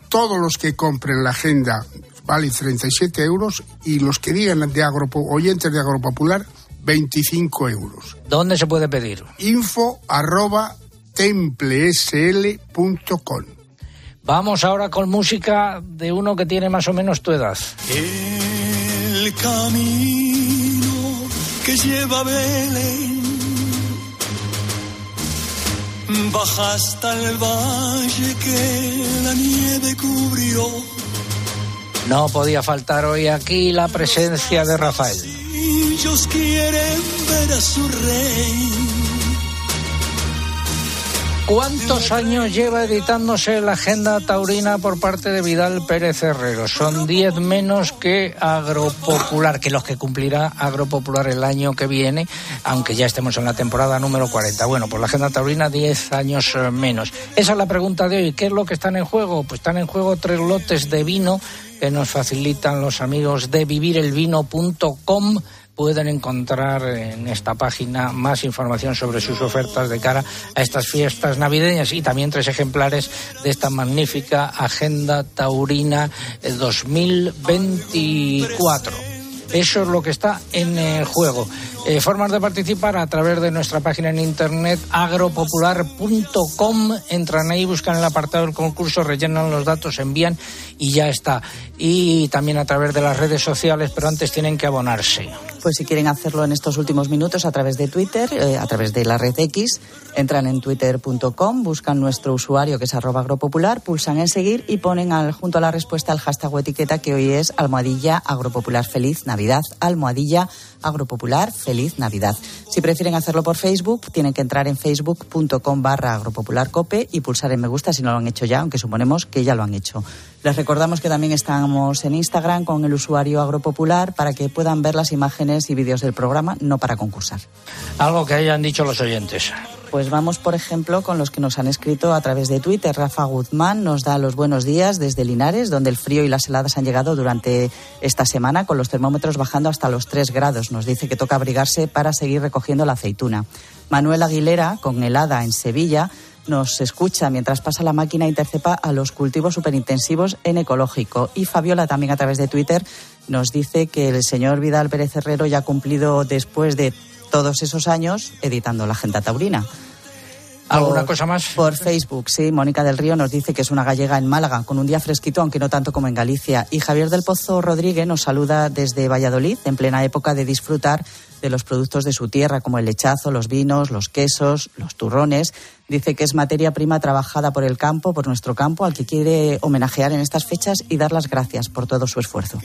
todos los que compren la agenda vale 37 euros y los que digan de Agropo, oyentes de Agropopular 25 euros. ¿Dónde se puede pedir? Info arroba templesl.com. Vamos ahora con música de uno que tiene más o menos tu edad. El camino que lleva a Belén baja hasta el valle que la nieve cubrió. No podía faltar hoy aquí la presencia de Rafael. Ellos quieren ver a su rey. ¿Cuántos años lleva editándose la agenda taurina por parte de Vidal Pérez Herrero? Son 10 menos que Agropopular, que los que cumplirá Agropopular el año que viene, aunque ya estemos en la temporada número 40. Bueno, por la agenda taurina 10 años eh, menos. Esa es la pregunta de hoy. ¿Qué es lo que están en juego? Pues están en juego tres lotes de vino que nos facilitan los amigos de vivirelvino.com pueden encontrar en esta página más información sobre sus ofertas de cara a estas fiestas navideñas y también tres ejemplares de esta magnífica Agenda Taurina 2024. Eso es lo que está en el juego. Eh, formas de participar a través de nuestra página en internet agropopular.com. Entran ahí, buscan el apartado del concurso, rellenan los datos, envían y ya está. Y también a través de las redes sociales, pero antes tienen que abonarse. Pues si quieren hacerlo en estos últimos minutos a través de Twitter, eh, a través de la red X, entran en twitter.com, buscan nuestro usuario que es arroba agropopular, pulsan en seguir y ponen junto a la respuesta el hashtag o etiqueta que hoy es almohadilla agropopular feliz Navidad, almohadilla agropopular feliz Navidad. Si prefieren hacerlo por Facebook, tienen que entrar en facebook.com barra agropopularcope y pulsar en me gusta si no lo han hecho ya, aunque suponemos que ya lo han hecho. Les recordamos que también estamos en Instagram con el usuario agropopular para que puedan ver las imágenes y vídeos del programa, no para concursar. Algo que hayan dicho los oyentes. Pues vamos, por ejemplo, con los que nos han escrito a través de Twitter. Rafa Guzmán nos da los buenos días desde Linares, donde el frío y las heladas han llegado durante esta semana, con los termómetros bajando hasta los 3 grados. Nos dice que toca abrigarse para seguir recogiendo la aceituna. Manuel Aguilera, con helada en Sevilla, nos escucha mientras pasa la máquina intercepa a los cultivos superintensivos en ecológico. Y Fabiola también a través de Twitter nos dice que el señor Vidal Pérez Herrero ya ha cumplido después de todos esos años editando la Agenda Taurina. ¿Alguna cosa más? Por Facebook, sí. Mónica del Río nos dice que es una gallega en Málaga, con un día fresquito, aunque no tanto como en Galicia. Y Javier del Pozo Rodríguez nos saluda desde Valladolid, en plena época de disfrutar de los productos de su tierra, como el lechazo, los vinos, los quesos, los turrones. Dice que es materia prima trabajada por el campo, por nuestro campo, al que quiere homenajear en estas fechas y dar las gracias por todo su esfuerzo.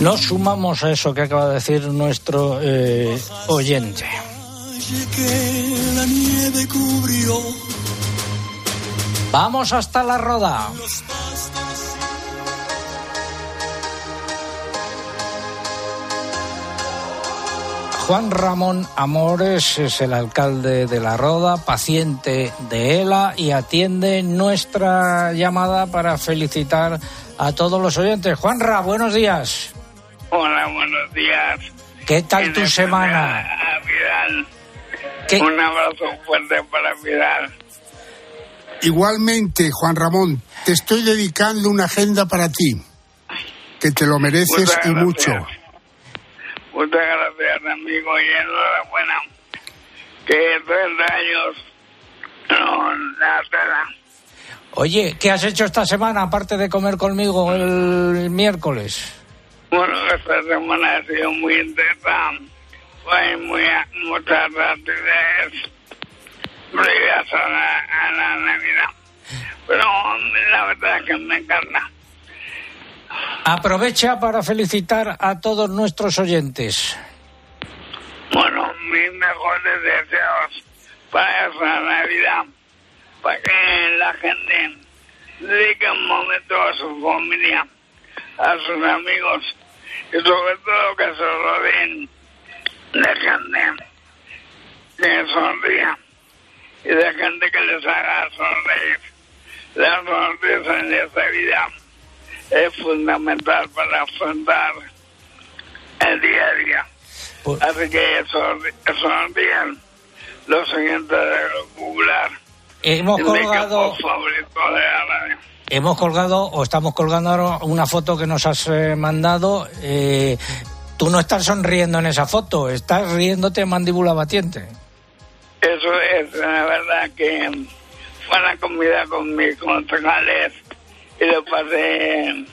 Nos sumamos a eso que acaba de decir nuestro eh, oyente. Vamos hasta la roda. Juan Ramón Amores es el alcalde de La Roda, paciente de ELA y atiende nuestra llamada para felicitar a todos los oyentes. Juanra, buenos días. Hola, buenos días. ¿Qué tal tu semana? Un abrazo fuerte para Vidal. Igualmente, Juan Ramón, te estoy dedicando una agenda para ti, que te lo mereces Muchas y gracias. mucho. Muchas gracias, amigo, y enhorabuena. Que 30 años no la tela. Oye, ¿qué has hecho esta semana aparte de comer conmigo el miércoles? Bueno, esta semana ha sido muy intensa. Fue muy, muchas actividades previas a la, a la Navidad. Pero la verdad es que me encanta. Aprovecha para felicitar a todos nuestros oyentes. Bueno, mis mejores deseos para esa Navidad, para que la gente dedique un momento a su familia, a sus amigos y sobre todo que se rodeen de gente que sonría y de gente que les haga sonreír. La sonrisa en esta vida es fundamental para afrontar el día a día. Así que sonri- sonrían los oyentes de lo popular Hemos colgado-. Hemos colgado o estamos colgando ahora una foto que nos has eh, mandado. eh, tú no estás sonriendo en esa foto, estás riéndote mandíbula batiente. Eso es, la verdad que fue una comida con mis concejales y lo pasé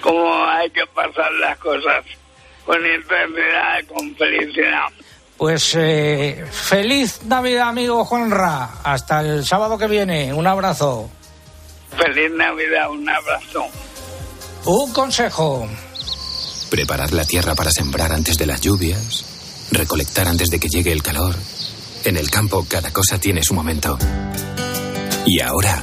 como hay que pasar las cosas, con intensidad y con felicidad. Pues eh, feliz Navidad, amigo Juanra. Hasta el sábado que viene. Un abrazo. Feliz Navidad, un abrazo. Un consejo. Preparar la tierra para sembrar antes de las lluvias. Recolectar antes de que llegue el calor. En el campo cada cosa tiene su momento. Y ahora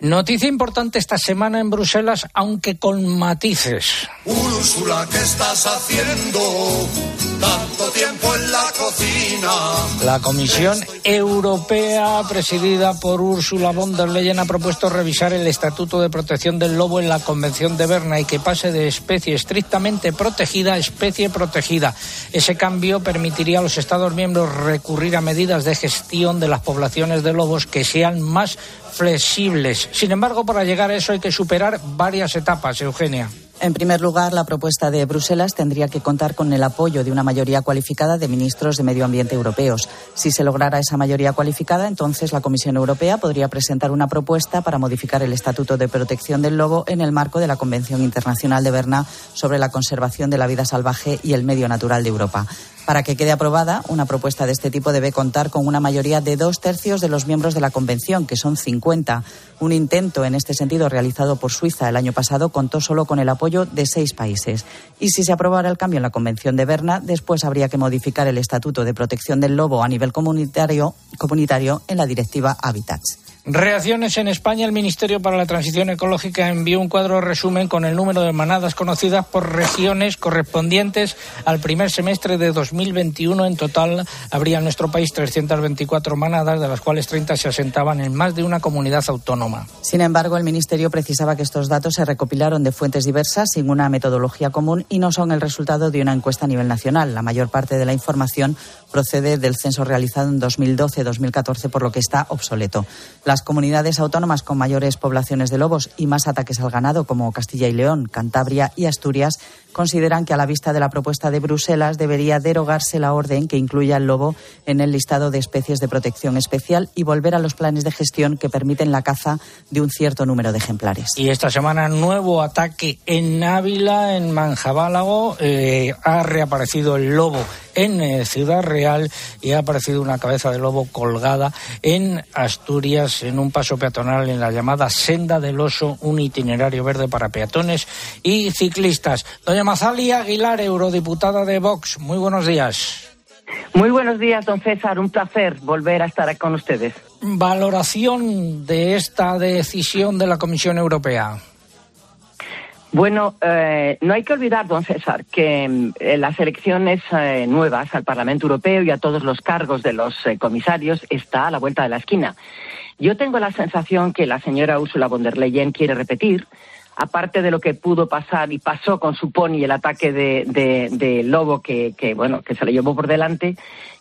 Noticia importante esta semana en Bruselas, aunque con matices. Úrsula, ¿qué estás haciendo? Tanto tiempo en la cocina. La Comisión Europea, presidida por Ursula von der Leyen, ha propuesto revisar el Estatuto de Protección del Lobo en la Convención de Berna y que pase de especie estrictamente protegida a especie protegida. Ese cambio permitiría a los Estados miembros recurrir a medidas de gestión de las poblaciones de lobos que sean más flexibles. Sin embargo, para llegar a eso hay que superar varias etapas, Eugenia. En primer lugar, la propuesta de Bruselas tendría que contar con el apoyo de una mayoría cualificada de ministros de Medio Ambiente europeos. Si se lograra esa mayoría cualificada, entonces la Comisión Europea podría presentar una propuesta para modificar el Estatuto de Protección del Lobo en el marco de la Convención Internacional de Berna sobre la conservación de la vida salvaje y el medio natural de Europa. Para que quede aprobada, una propuesta de este tipo debe contar con una mayoría de dos tercios de los miembros de la Convención, que son 50. Un intento en este sentido realizado por Suiza el año pasado contó solo con el apoyo de seis países. Y si se aprobara el cambio en la Convención de Berna, después habría que modificar el Estatuto de Protección del Lobo a nivel comunitario, comunitario en la Directiva Habitats. Reacciones en España. El Ministerio para la Transición Ecológica envió un cuadro resumen con el número de manadas conocidas por regiones correspondientes al primer semestre de 2021. En total habría en nuestro país 324 manadas, de las cuales 30 se asentaban en más de una comunidad autónoma. Sin embargo, el Ministerio precisaba que estos datos se recopilaron de fuentes diversas, sin una metodología común y no son el resultado de una encuesta a nivel nacional. La mayor parte de la información procede del censo realizado en 2012-2014, por lo que está obsoleto. Las comunidades autónomas con mayores poblaciones de lobos y más ataques al ganado, como Castilla y León, Cantabria y Asturias, consideran que a la vista de la propuesta de Bruselas debería derogarse la orden que incluya el lobo en el listado de especies de protección especial y volver a los planes de gestión que permiten la caza de un cierto número de ejemplares. Y esta semana nuevo ataque en Ávila, en Manjabálago. Eh, ha reaparecido el lobo en eh, Ciudad Real y ha aparecido una cabeza de lobo colgada en Asturias en un paso peatonal en la llamada Senda del Oso, un itinerario verde para peatones y ciclistas. Mazali Aguilar, eurodiputada de Vox, muy buenos días. Muy buenos días, don César. Un placer volver a estar con ustedes. Valoración de esta decisión de la Comisión Europea. Bueno, eh, no hay que olvidar, don César, que mm, eh, las elecciones eh, nuevas al Parlamento Europeo y a todos los cargos de los eh, comisarios está a la vuelta de la esquina. Yo tengo la sensación que la señora Ursula von der Leyen quiere repetir, aparte de lo que pudo pasar y pasó con su pony el ataque de, de- lobo que, que, bueno, que se le llevó por delante,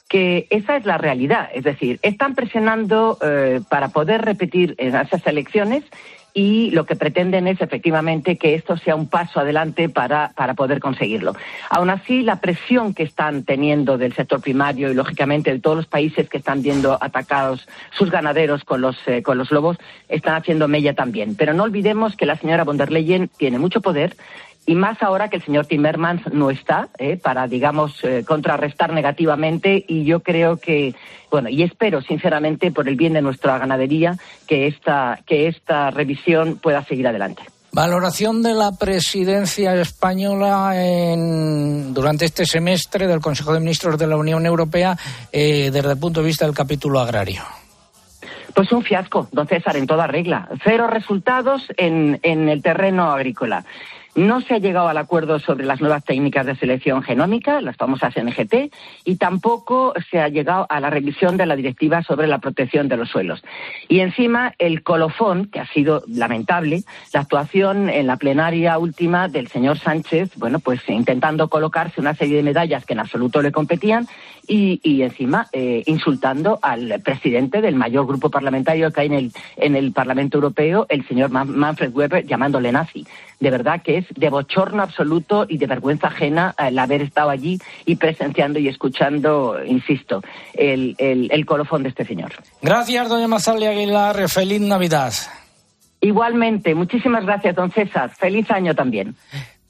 que esa es la realidad. Es decir, están presionando eh, para poder repetir en esas elecciones y lo que pretenden es efectivamente que esto sea un paso adelante para, para poder conseguirlo. Aún así, la presión que están teniendo del sector primario y, lógicamente, de todos los países que están viendo atacados sus ganaderos con los, eh, con los lobos, están haciendo mella también. Pero no olvidemos que la señora von der Leyen tiene mucho poder y más ahora que el señor Timmermans no está eh, para, digamos, eh, contrarrestar negativamente y yo creo que, bueno, y espero sinceramente por el bien de nuestra ganadería que esta, que esta revisión pueda seguir adelante. Valoración de la presidencia española en- durante este semestre del Consejo de Ministros de la Unión Europea eh, desde el punto de vista del capítulo agrario. Pues un fiasco, don César, en toda regla. Cero resultados en, en el terreno agrícola. No se ha llegado al acuerdo sobre las nuevas técnicas de selección genómica, las famosas NGT, y tampoco se ha llegado a la revisión de la directiva sobre la protección de los suelos. Y encima el colofón, que ha sido lamentable, la actuación en la plenaria última del señor Sánchez, bueno, pues intentando colocarse una serie de medallas que en absoluto le competían y, encima eh, insultando al presidente del mayor grupo parlamentario que hay en el, en el Parlamento Europeo, el señor Manfred Weber, llamándole nazi. De verdad que es de bochorno absoluto y de vergüenza ajena el haber estado allí y presenciando y escuchando, insisto, el, el, colofón de este señor. Gracias, doña Mazalia Aguilar. Feliz Navidad. Igualmente, muchísimas gracias, don César. Feliz año también.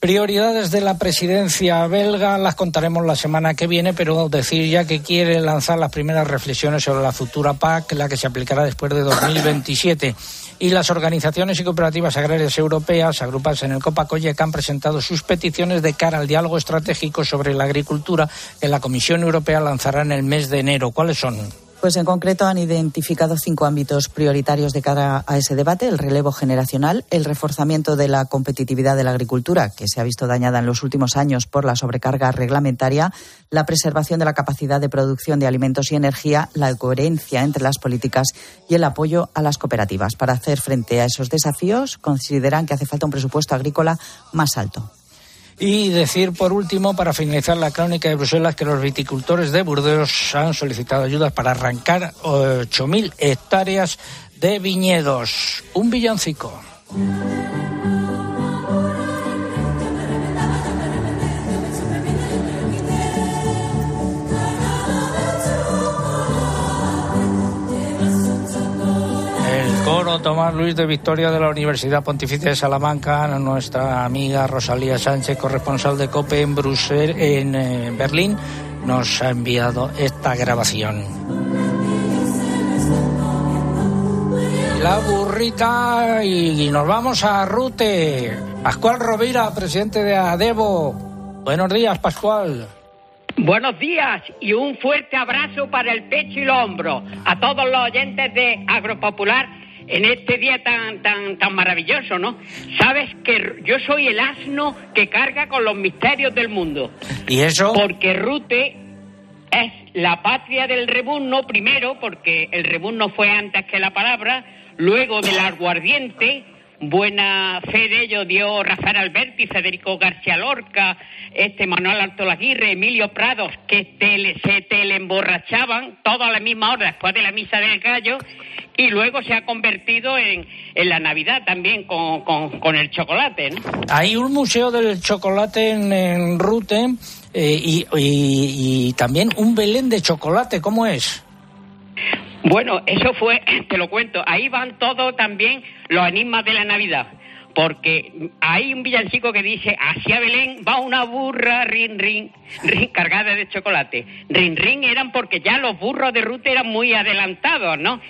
Prioridades de la presidencia belga las contaremos la semana que viene, pero decir ya que quiere lanzar las primeras reflexiones sobre la futura PAC, la que se aplicará después de 2027. Y las organizaciones y cooperativas agrarias europeas, agrupadas en el COPACOYEC, han presentado sus peticiones de cara al diálogo estratégico sobre la agricultura que la Comisión Europea lanzará en el mes de enero. ¿Cuáles son? Pues en concreto han identificado cinco ámbitos prioritarios de cara a ese debate: el relevo generacional, el reforzamiento de la competitividad de la agricultura, que se ha visto dañada en los últimos años por la sobrecarga reglamentaria, la preservación de la capacidad de producción de alimentos y energía, la coherencia entre las políticas y el apoyo a las cooperativas. Para hacer frente a esos desafíos, consideran que hace falta un presupuesto agrícola más alto. Y decir, por último, para finalizar la crónica de Bruselas, que los viticultores de Burdeos han solicitado ayudas para arrancar 8.000 hectáreas de viñedos. Un villancico. Coro Tomás Luis de Victoria de la Universidad Pontificia de Salamanca, nuestra amiga Rosalía Sánchez, corresponsal de COPE en Bruselas, en eh, Berlín, nos ha enviado esta grabación. La burrita y nos vamos a Rute. Pascual Rovira, presidente de ADEVO. Buenos días, Pascual. Buenos días y un fuerte abrazo para el pecho y el hombro a todos los oyentes de Agropopular en este día tan, tan, tan maravilloso, ¿no? Sabes que yo soy el asno que carga con los misterios del mundo. ¿Y eso? Porque Rute es la patria del rebuzno, primero, porque el rebuzno fue antes que la palabra, luego del aguardiente, buena fe de ello dio Rafael Alberti, Federico García Lorca, este Manuel Alto Laguirre, Emilio Prados, que se teleemborrachaban todo a la misma hora después de la misa del gallo, y luego se ha convertido en, en la Navidad también con, con, el chocolate. ¿no? Hay un museo del chocolate en, Rute eh, y, y, también un Belén de chocolate, ¿cómo es? Bueno, eso fue, [LAUGHS] te lo cuento, ahí van todos también los enigmas de la Navidad porque hay un villancico que dice, hacia Belén va una burra, rin, rin, rin, cargada de chocolate. Rin, rin eran porque ya los burros de ruta eran muy adelantados, ¿no?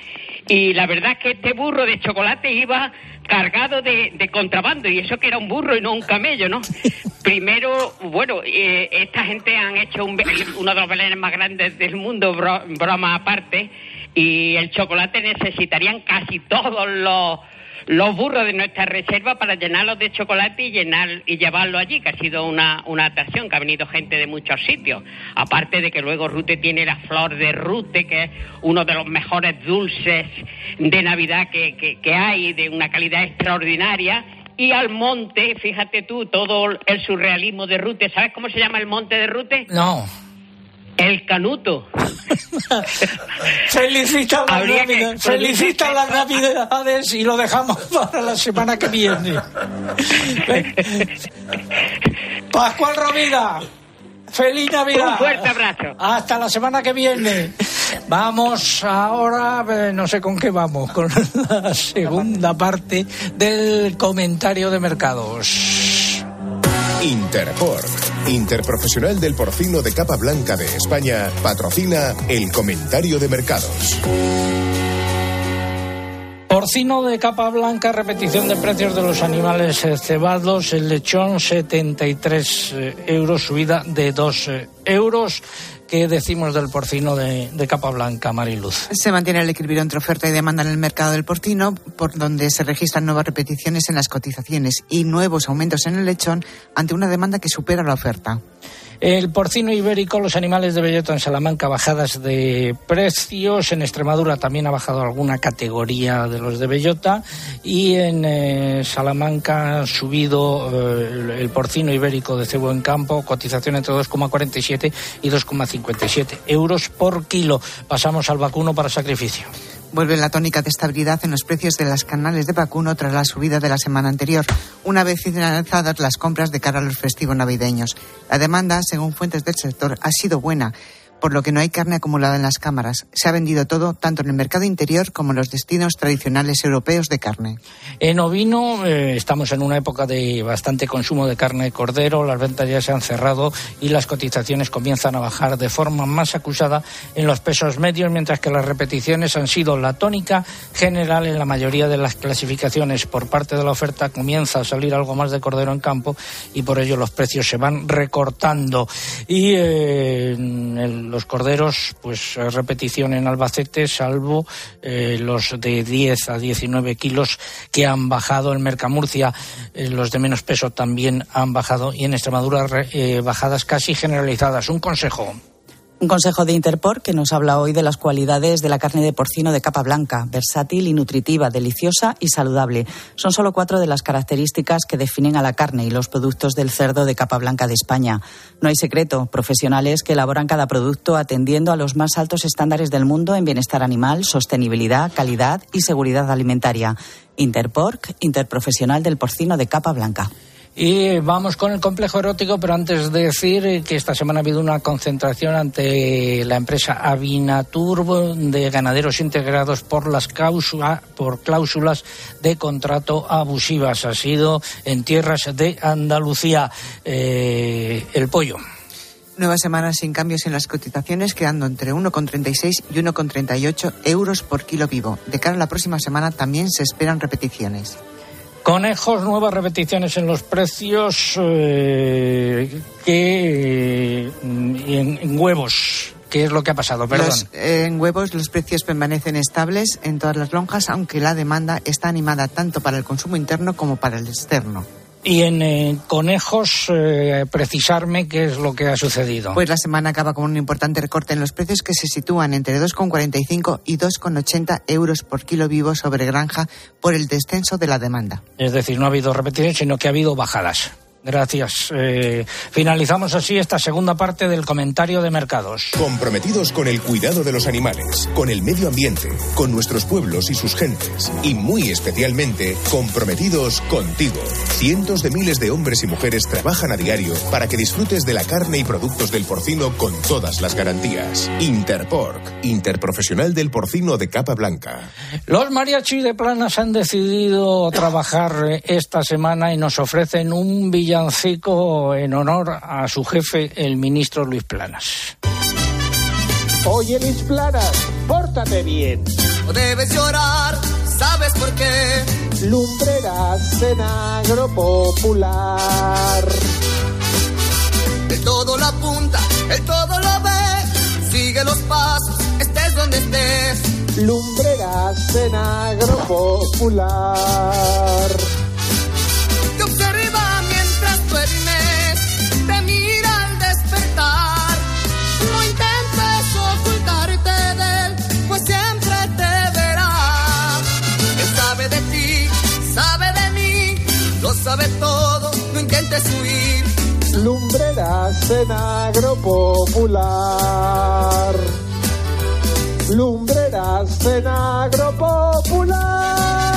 Y la verdad es que este burro de chocolate iba cargado de, contrabando, y eso que era un burro y no un camello, ¿no? [LAUGHS] Primero, bueno, eh, esta gente han hecho uno de los belenes más grandes del mundo, broma aparte, y el chocolate necesitarían casi todos los los burros de nuestra reserva para llenarlos de chocolate y llenar y llevarlo allí, que ha sido una, una atracción, que ha venido gente de muchos sitios. Aparte de que luego Rute tiene la flor de Rute, que es uno de los mejores dulces de Navidad que, que, hay, de una calidad extraordinaria y al monte, fíjate tú, todo el surrealismo de Rute. ¿Sabes cómo se llama el monte de Rute? No. El canuto. [LAUGHS] felicita las navidades, felicita las navidades y lo dejamos [LAUGHS] para la semana que viene. [LAUGHS] Pascual Rovira. ¡Feliz Navidad! Un fuerte abrazo. Hasta la semana que viene. Vamos ahora, eh, no sé con qué vamos, con la segunda parte del comentario de mercados. Interport Interprofesional del Porcino de Capa Blanca de España, patrocina el comentario de mercados. Porcino de capa blanca, repetición de precios de los animales eh, cebados, el lechón 73 eh, euros, subida de 2 eh, euros. ¿Qué decimos del porcino de, capa blanca, Mariluz? Se mantiene el equilibrio entre oferta y demanda en el mercado del porcino, por donde se registran nuevas repeticiones en las cotizaciones y nuevos aumentos en el lechón ante una demanda que supera la oferta. El porcino ibérico, los animales de bellota en Salamanca, bajadas de precios. En Extremadura también ha bajado alguna categoría de los de bellota. Y en eh, Salamanca ha subido eh, el, porcino ibérico de cebo en campo, cotización entre 2,47 y 2,57 euros por kilo. Pasamos al vacuno para sacrificio. Vuelve la tónica de estabilidad en los precios de las canales de vacuno tras la subida de la semana anterior, una vez finalizadas las compras de cara a los festivos navideños. La demanda, según fuentes del sector, ha sido buena por lo que no hay carne acumulada en las cámaras. Se ha vendido todo, tanto en el mercado interior como en los destinos tradicionales europeos de carne. En ovino eh, estamos en una época de bastante consumo de carne de cordero, las ventas ya se han cerrado y las cotizaciones comienzan a bajar de forma más acusada en los pesos medios, mientras que las repeticiones han sido la tónica general en la mayoría de las clasificaciones. Por parte de la oferta comienza a salir algo más de cordero en campo y por ello los precios se van recortando. Y eh, los corderos, pues repetición en Albacete, salvo eh, los de 10 a 19 kilos que han bajado. En Mercamurcia, eh, los de menos peso también han bajado y en Extremadura eh, bajadas casi generalizadas. Un consejo. Un consejo de Interpor que nos habla hoy de las cualidades de la carne de porcino de capa blanca, versátil y nutritiva, deliciosa y saludable. Son solo cuatro de las características que definen a la carne y los productos del cerdo de capa blanca de España. No hay secreto, profesionales que elaboran cada producto atendiendo a los más altos estándares del mundo en bienestar animal, sostenibilidad, calidad y seguridad alimentaria. Interporc, interprofesional del porcino de capa blanca. Y vamos con el complejo erótico, pero antes de decir que esta semana ha habido una concentración ante la empresa Avinatur de ganaderos integrados por las por cláusulas de contrato abusivas. Ha sido en tierras de Andalucía. Eh, el pollo. Nueva semana sin cambios en las cotizaciones, quedando entre 1,36 y 1,38 euros por kilo vivo. De cara a la próxima semana también se esperan repeticiones. Conejos, nuevas repeticiones en los precios eh, que eh, en, en, huevos. ¿Qué es lo que ha pasado? Perdón. Los, eh, en huevos los precios permanecen estables en todas las lonjas, aunque la demanda está animada tanto para el consumo interno como para el externo. Y en eh, conejos, eh, precisarme qué es lo que ha sucedido. Pues la semana acaba con un importante recorte en los precios que se sitúan entre 2,45 y 2,80 euros por kilo vivo sobre granja por el descenso de la demanda. Es decir, no ha habido repeticiones, sino que ha habido bajadas. Gracias. Eh, finalizamos así esta segunda parte del comentario de mercados. Comprometidos con el cuidado de los animales, con el medio ambiente, con nuestros pueblos y sus gentes. Y muy especialmente comprometidos contigo. Cientos de miles de hombres y mujeres trabajan a diario para que disfrutes de la carne y productos del porcino con todas las garantías. Interporc, interprofesional del porcino de capa blanca. Los mariachis de Planas han decidido trabajar esta semana y nos ofrecen un villancico en honor a su jefe, el ministro Luis Planas. Oye, Luis Planas, pórtate bien. No debes llorar, ¿sabes por qué? Lumbreras en agropopular. El todo lo apunta, el todo lo ve. Sigue los pasos, estés donde estés. Lumbreras en agropopular. Intentes huir. Lumbreras en agropopular. Lumbreras en agropopular.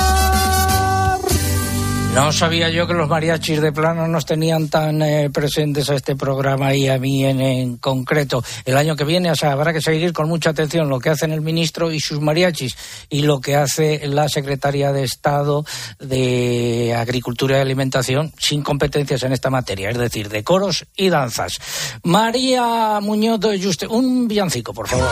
No sabía yo que los mariachis de plano nos tenían tan eh, presentes a este programa y a mí en, concreto. El año que viene o sea, habrá que seguir con mucha atención lo que hacen el ministro y sus mariachis y lo que hace la secretaria de Estado de Agricultura y Alimentación sin competencias en esta materia, es decir, de coros y danzas. María Muñoz de Juste, un villancico, por favor.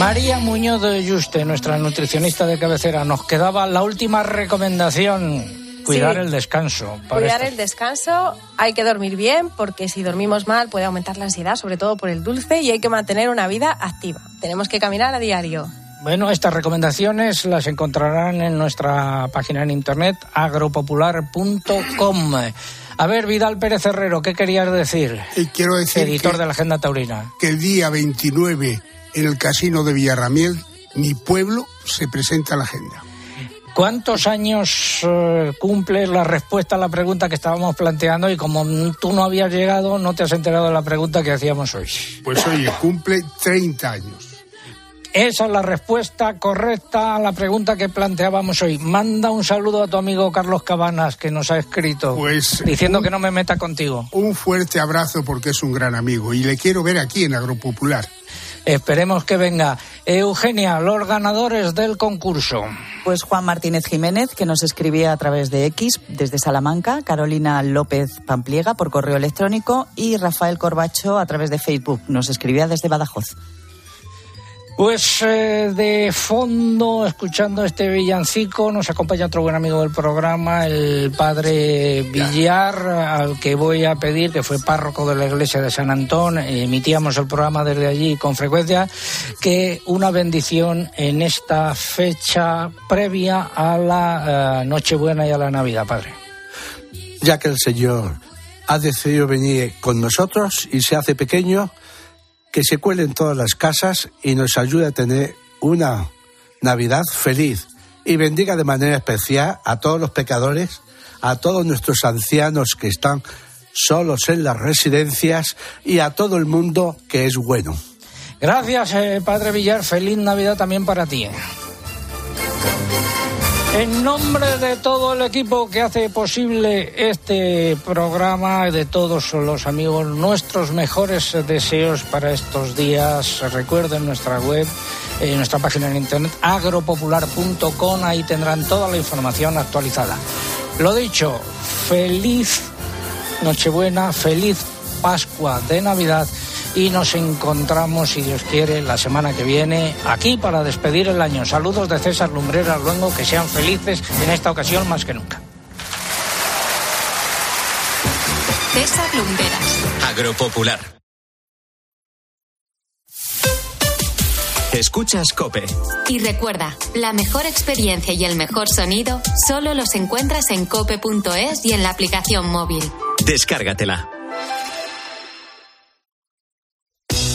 María Muñoz de Juste, nuestra nutricionista de cabecera, nos quedaba la última recomendación. Cuidar Sí. el descanso. para Cuidar esto. el descanso, hay que dormir bien porque si dormimos mal puede aumentar la ansiedad, sobre todo por el dulce, y hay que mantener una vida activa. Tenemos que caminar a diario. Bueno, estas recomendaciones las encontrarán en nuestra página en internet agropopular.com. A ver, Vidal Pérez Herrero, ¿qué querías decir? Y quiero decir Editor que- de la Agenda Taurina. que el día 29 en el casino de Villarramiel, mi pueblo, se presenta la agenda. ¿Cuántos años eh, cumple la respuesta a la pregunta que estábamos planteando y como tú no habías llegado, no te has enterado de la pregunta que hacíamos hoy? Pues oye, cumple 30 años. Esa es la respuesta correcta a la pregunta que planteábamos hoy. Manda un saludo a tu amigo Carlos Cabanas que nos ha escrito Pues, diciendo que no me meta contigo. Un fuerte abrazo porque es un gran amigo y le quiero ver aquí en Agropopular. Esperemos que venga. Eugenia, los ganadores del concurso. Pues Juan Martínez Jiménez, que nos escribía a través de X desde Salamanca, Carolina López Pampliega por correo electrónico y Rafael Corbacho a través de Facebook. Nos escribía desde Badajoz. Pues eh, de fondo, escuchando este villancico, nos acompaña otro buen amigo del programa, el padre Villar, al que voy a pedir, que fue párroco de la iglesia de San Antón, emitíamos el programa desde allí con frecuencia, que una bendición en esta fecha previa a la eh, Nochebuena y a la Navidad, padre. ya que el Señor ha decidido venir con nosotros y se hace pequeño, que se cuele en todas las casas y nos ayude a tener una Navidad feliz y bendiga de manera especial a todos los pecadores, a todos nuestros ancianos que están solos en las residencias y a todo el mundo que es bueno. Gracias, eh, Padre Villar. Feliz Navidad también para ti. En nombre de todo el equipo que hace posible este programa y de todos los amigos, nuestros mejores deseos para estos días. Recuerden nuestra web, eh, nuestra página en internet agropopular.com, ahí tendrán toda la información actualizada. Lo dicho, feliz Nochebuena, feliz Pascua de Navidad y nos encontramos, si Dios quiere, la semana que viene aquí para despedir el año. Saludos de César Lumbreras Luengo, que sean felices en esta ocasión más que nunca. César Lumberas. Agropopular. Escuchas Cope. Y recuerda, la mejor experiencia y el mejor sonido solo los encuentras en cope.es y en la aplicación móvil. Descárgatela.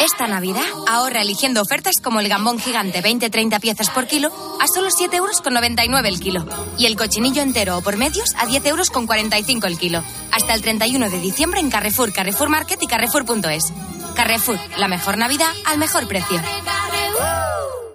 Esta Navidad ahorra eligiendo ofertas como el gambón gigante 20-30 piezas por kilo a solo 7 euros con 99 el kilo y el cochinillo entero o por medios a 10 euros con 45 el kilo. Hasta el 31 de diciembre en Carrefour, Carrefour Market y Carrefour.es. Carrefour, la mejor Navidad al mejor precio.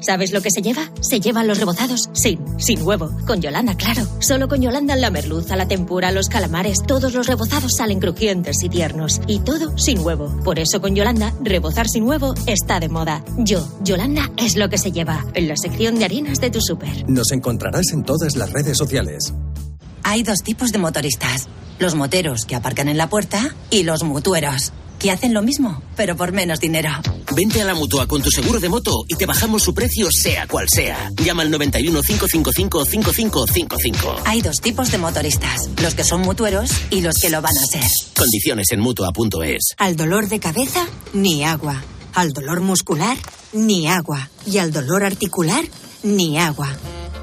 ¿Sabes lo que se lleva? Se llevan los rebozados sin, sin huevo. Con Yolanda, claro. Solo con Yolanda la merluza, la tempura, los calamares, todos los rebozados salen crujientes y tiernos. Y todo sin huevo. Por eso con Yolanda, rebozar sin huevo está de moda. Yo, Yolanda, es lo que se lleva. En la sección de harinas de tu súper. Nos encontrarás en todas las redes sociales. Hay dos tipos de motoristas. Los moteros que aparcan en la puerta y los mutueros, que hacen lo mismo, pero por menos dinero. Vente a la mutua con tu seguro de moto y te bajamos su precio sea cual sea. Llama al 91 555 5555. Hay dos tipos de motoristas, los que son mutueros y los que lo van a ser. Condiciones en mutua.es. Al dolor de cabeza, ni agua. Al dolor muscular, ni agua. Y al dolor articular, ni agua.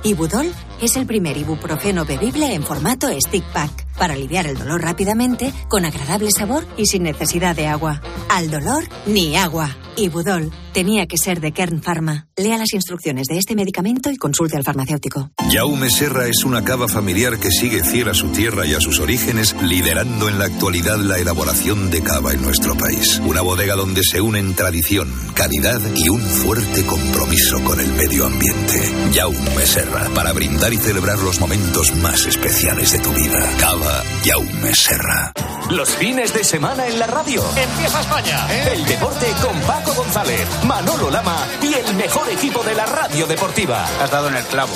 Ibudol es el primer ibuprofeno bebible en formato stick pack para aliviar el dolor rápidamente, con agradable sabor y sin necesidad de agua. Al dolor, ni agua. Ibudol tenía que ser de Kern Pharma. Lea las instrucciones de este medicamento y consulte al farmacéutico. Jaume Serra es una cava familiar que sigue fiel a su tierra y a sus orígenes, liderando en la actualidad la elaboración de cava en nuestro país. Una bodega donde se unen tradición, calidad y un fuerte compromiso con el medio ambiente. Jaume Serra, para brindar y celebrar los momentos más especiales de tu vida. Cava Jaume Serra. Los fines de semana en la radio. Empieza España. El deporte con Paco González, Manolo Lama y el mejor equipo de la radio deportiva. Has dado en el clavo.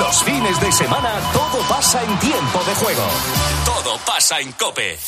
Los fines de semana todo pasa en tiempo de juego. Todo pasa en Cope.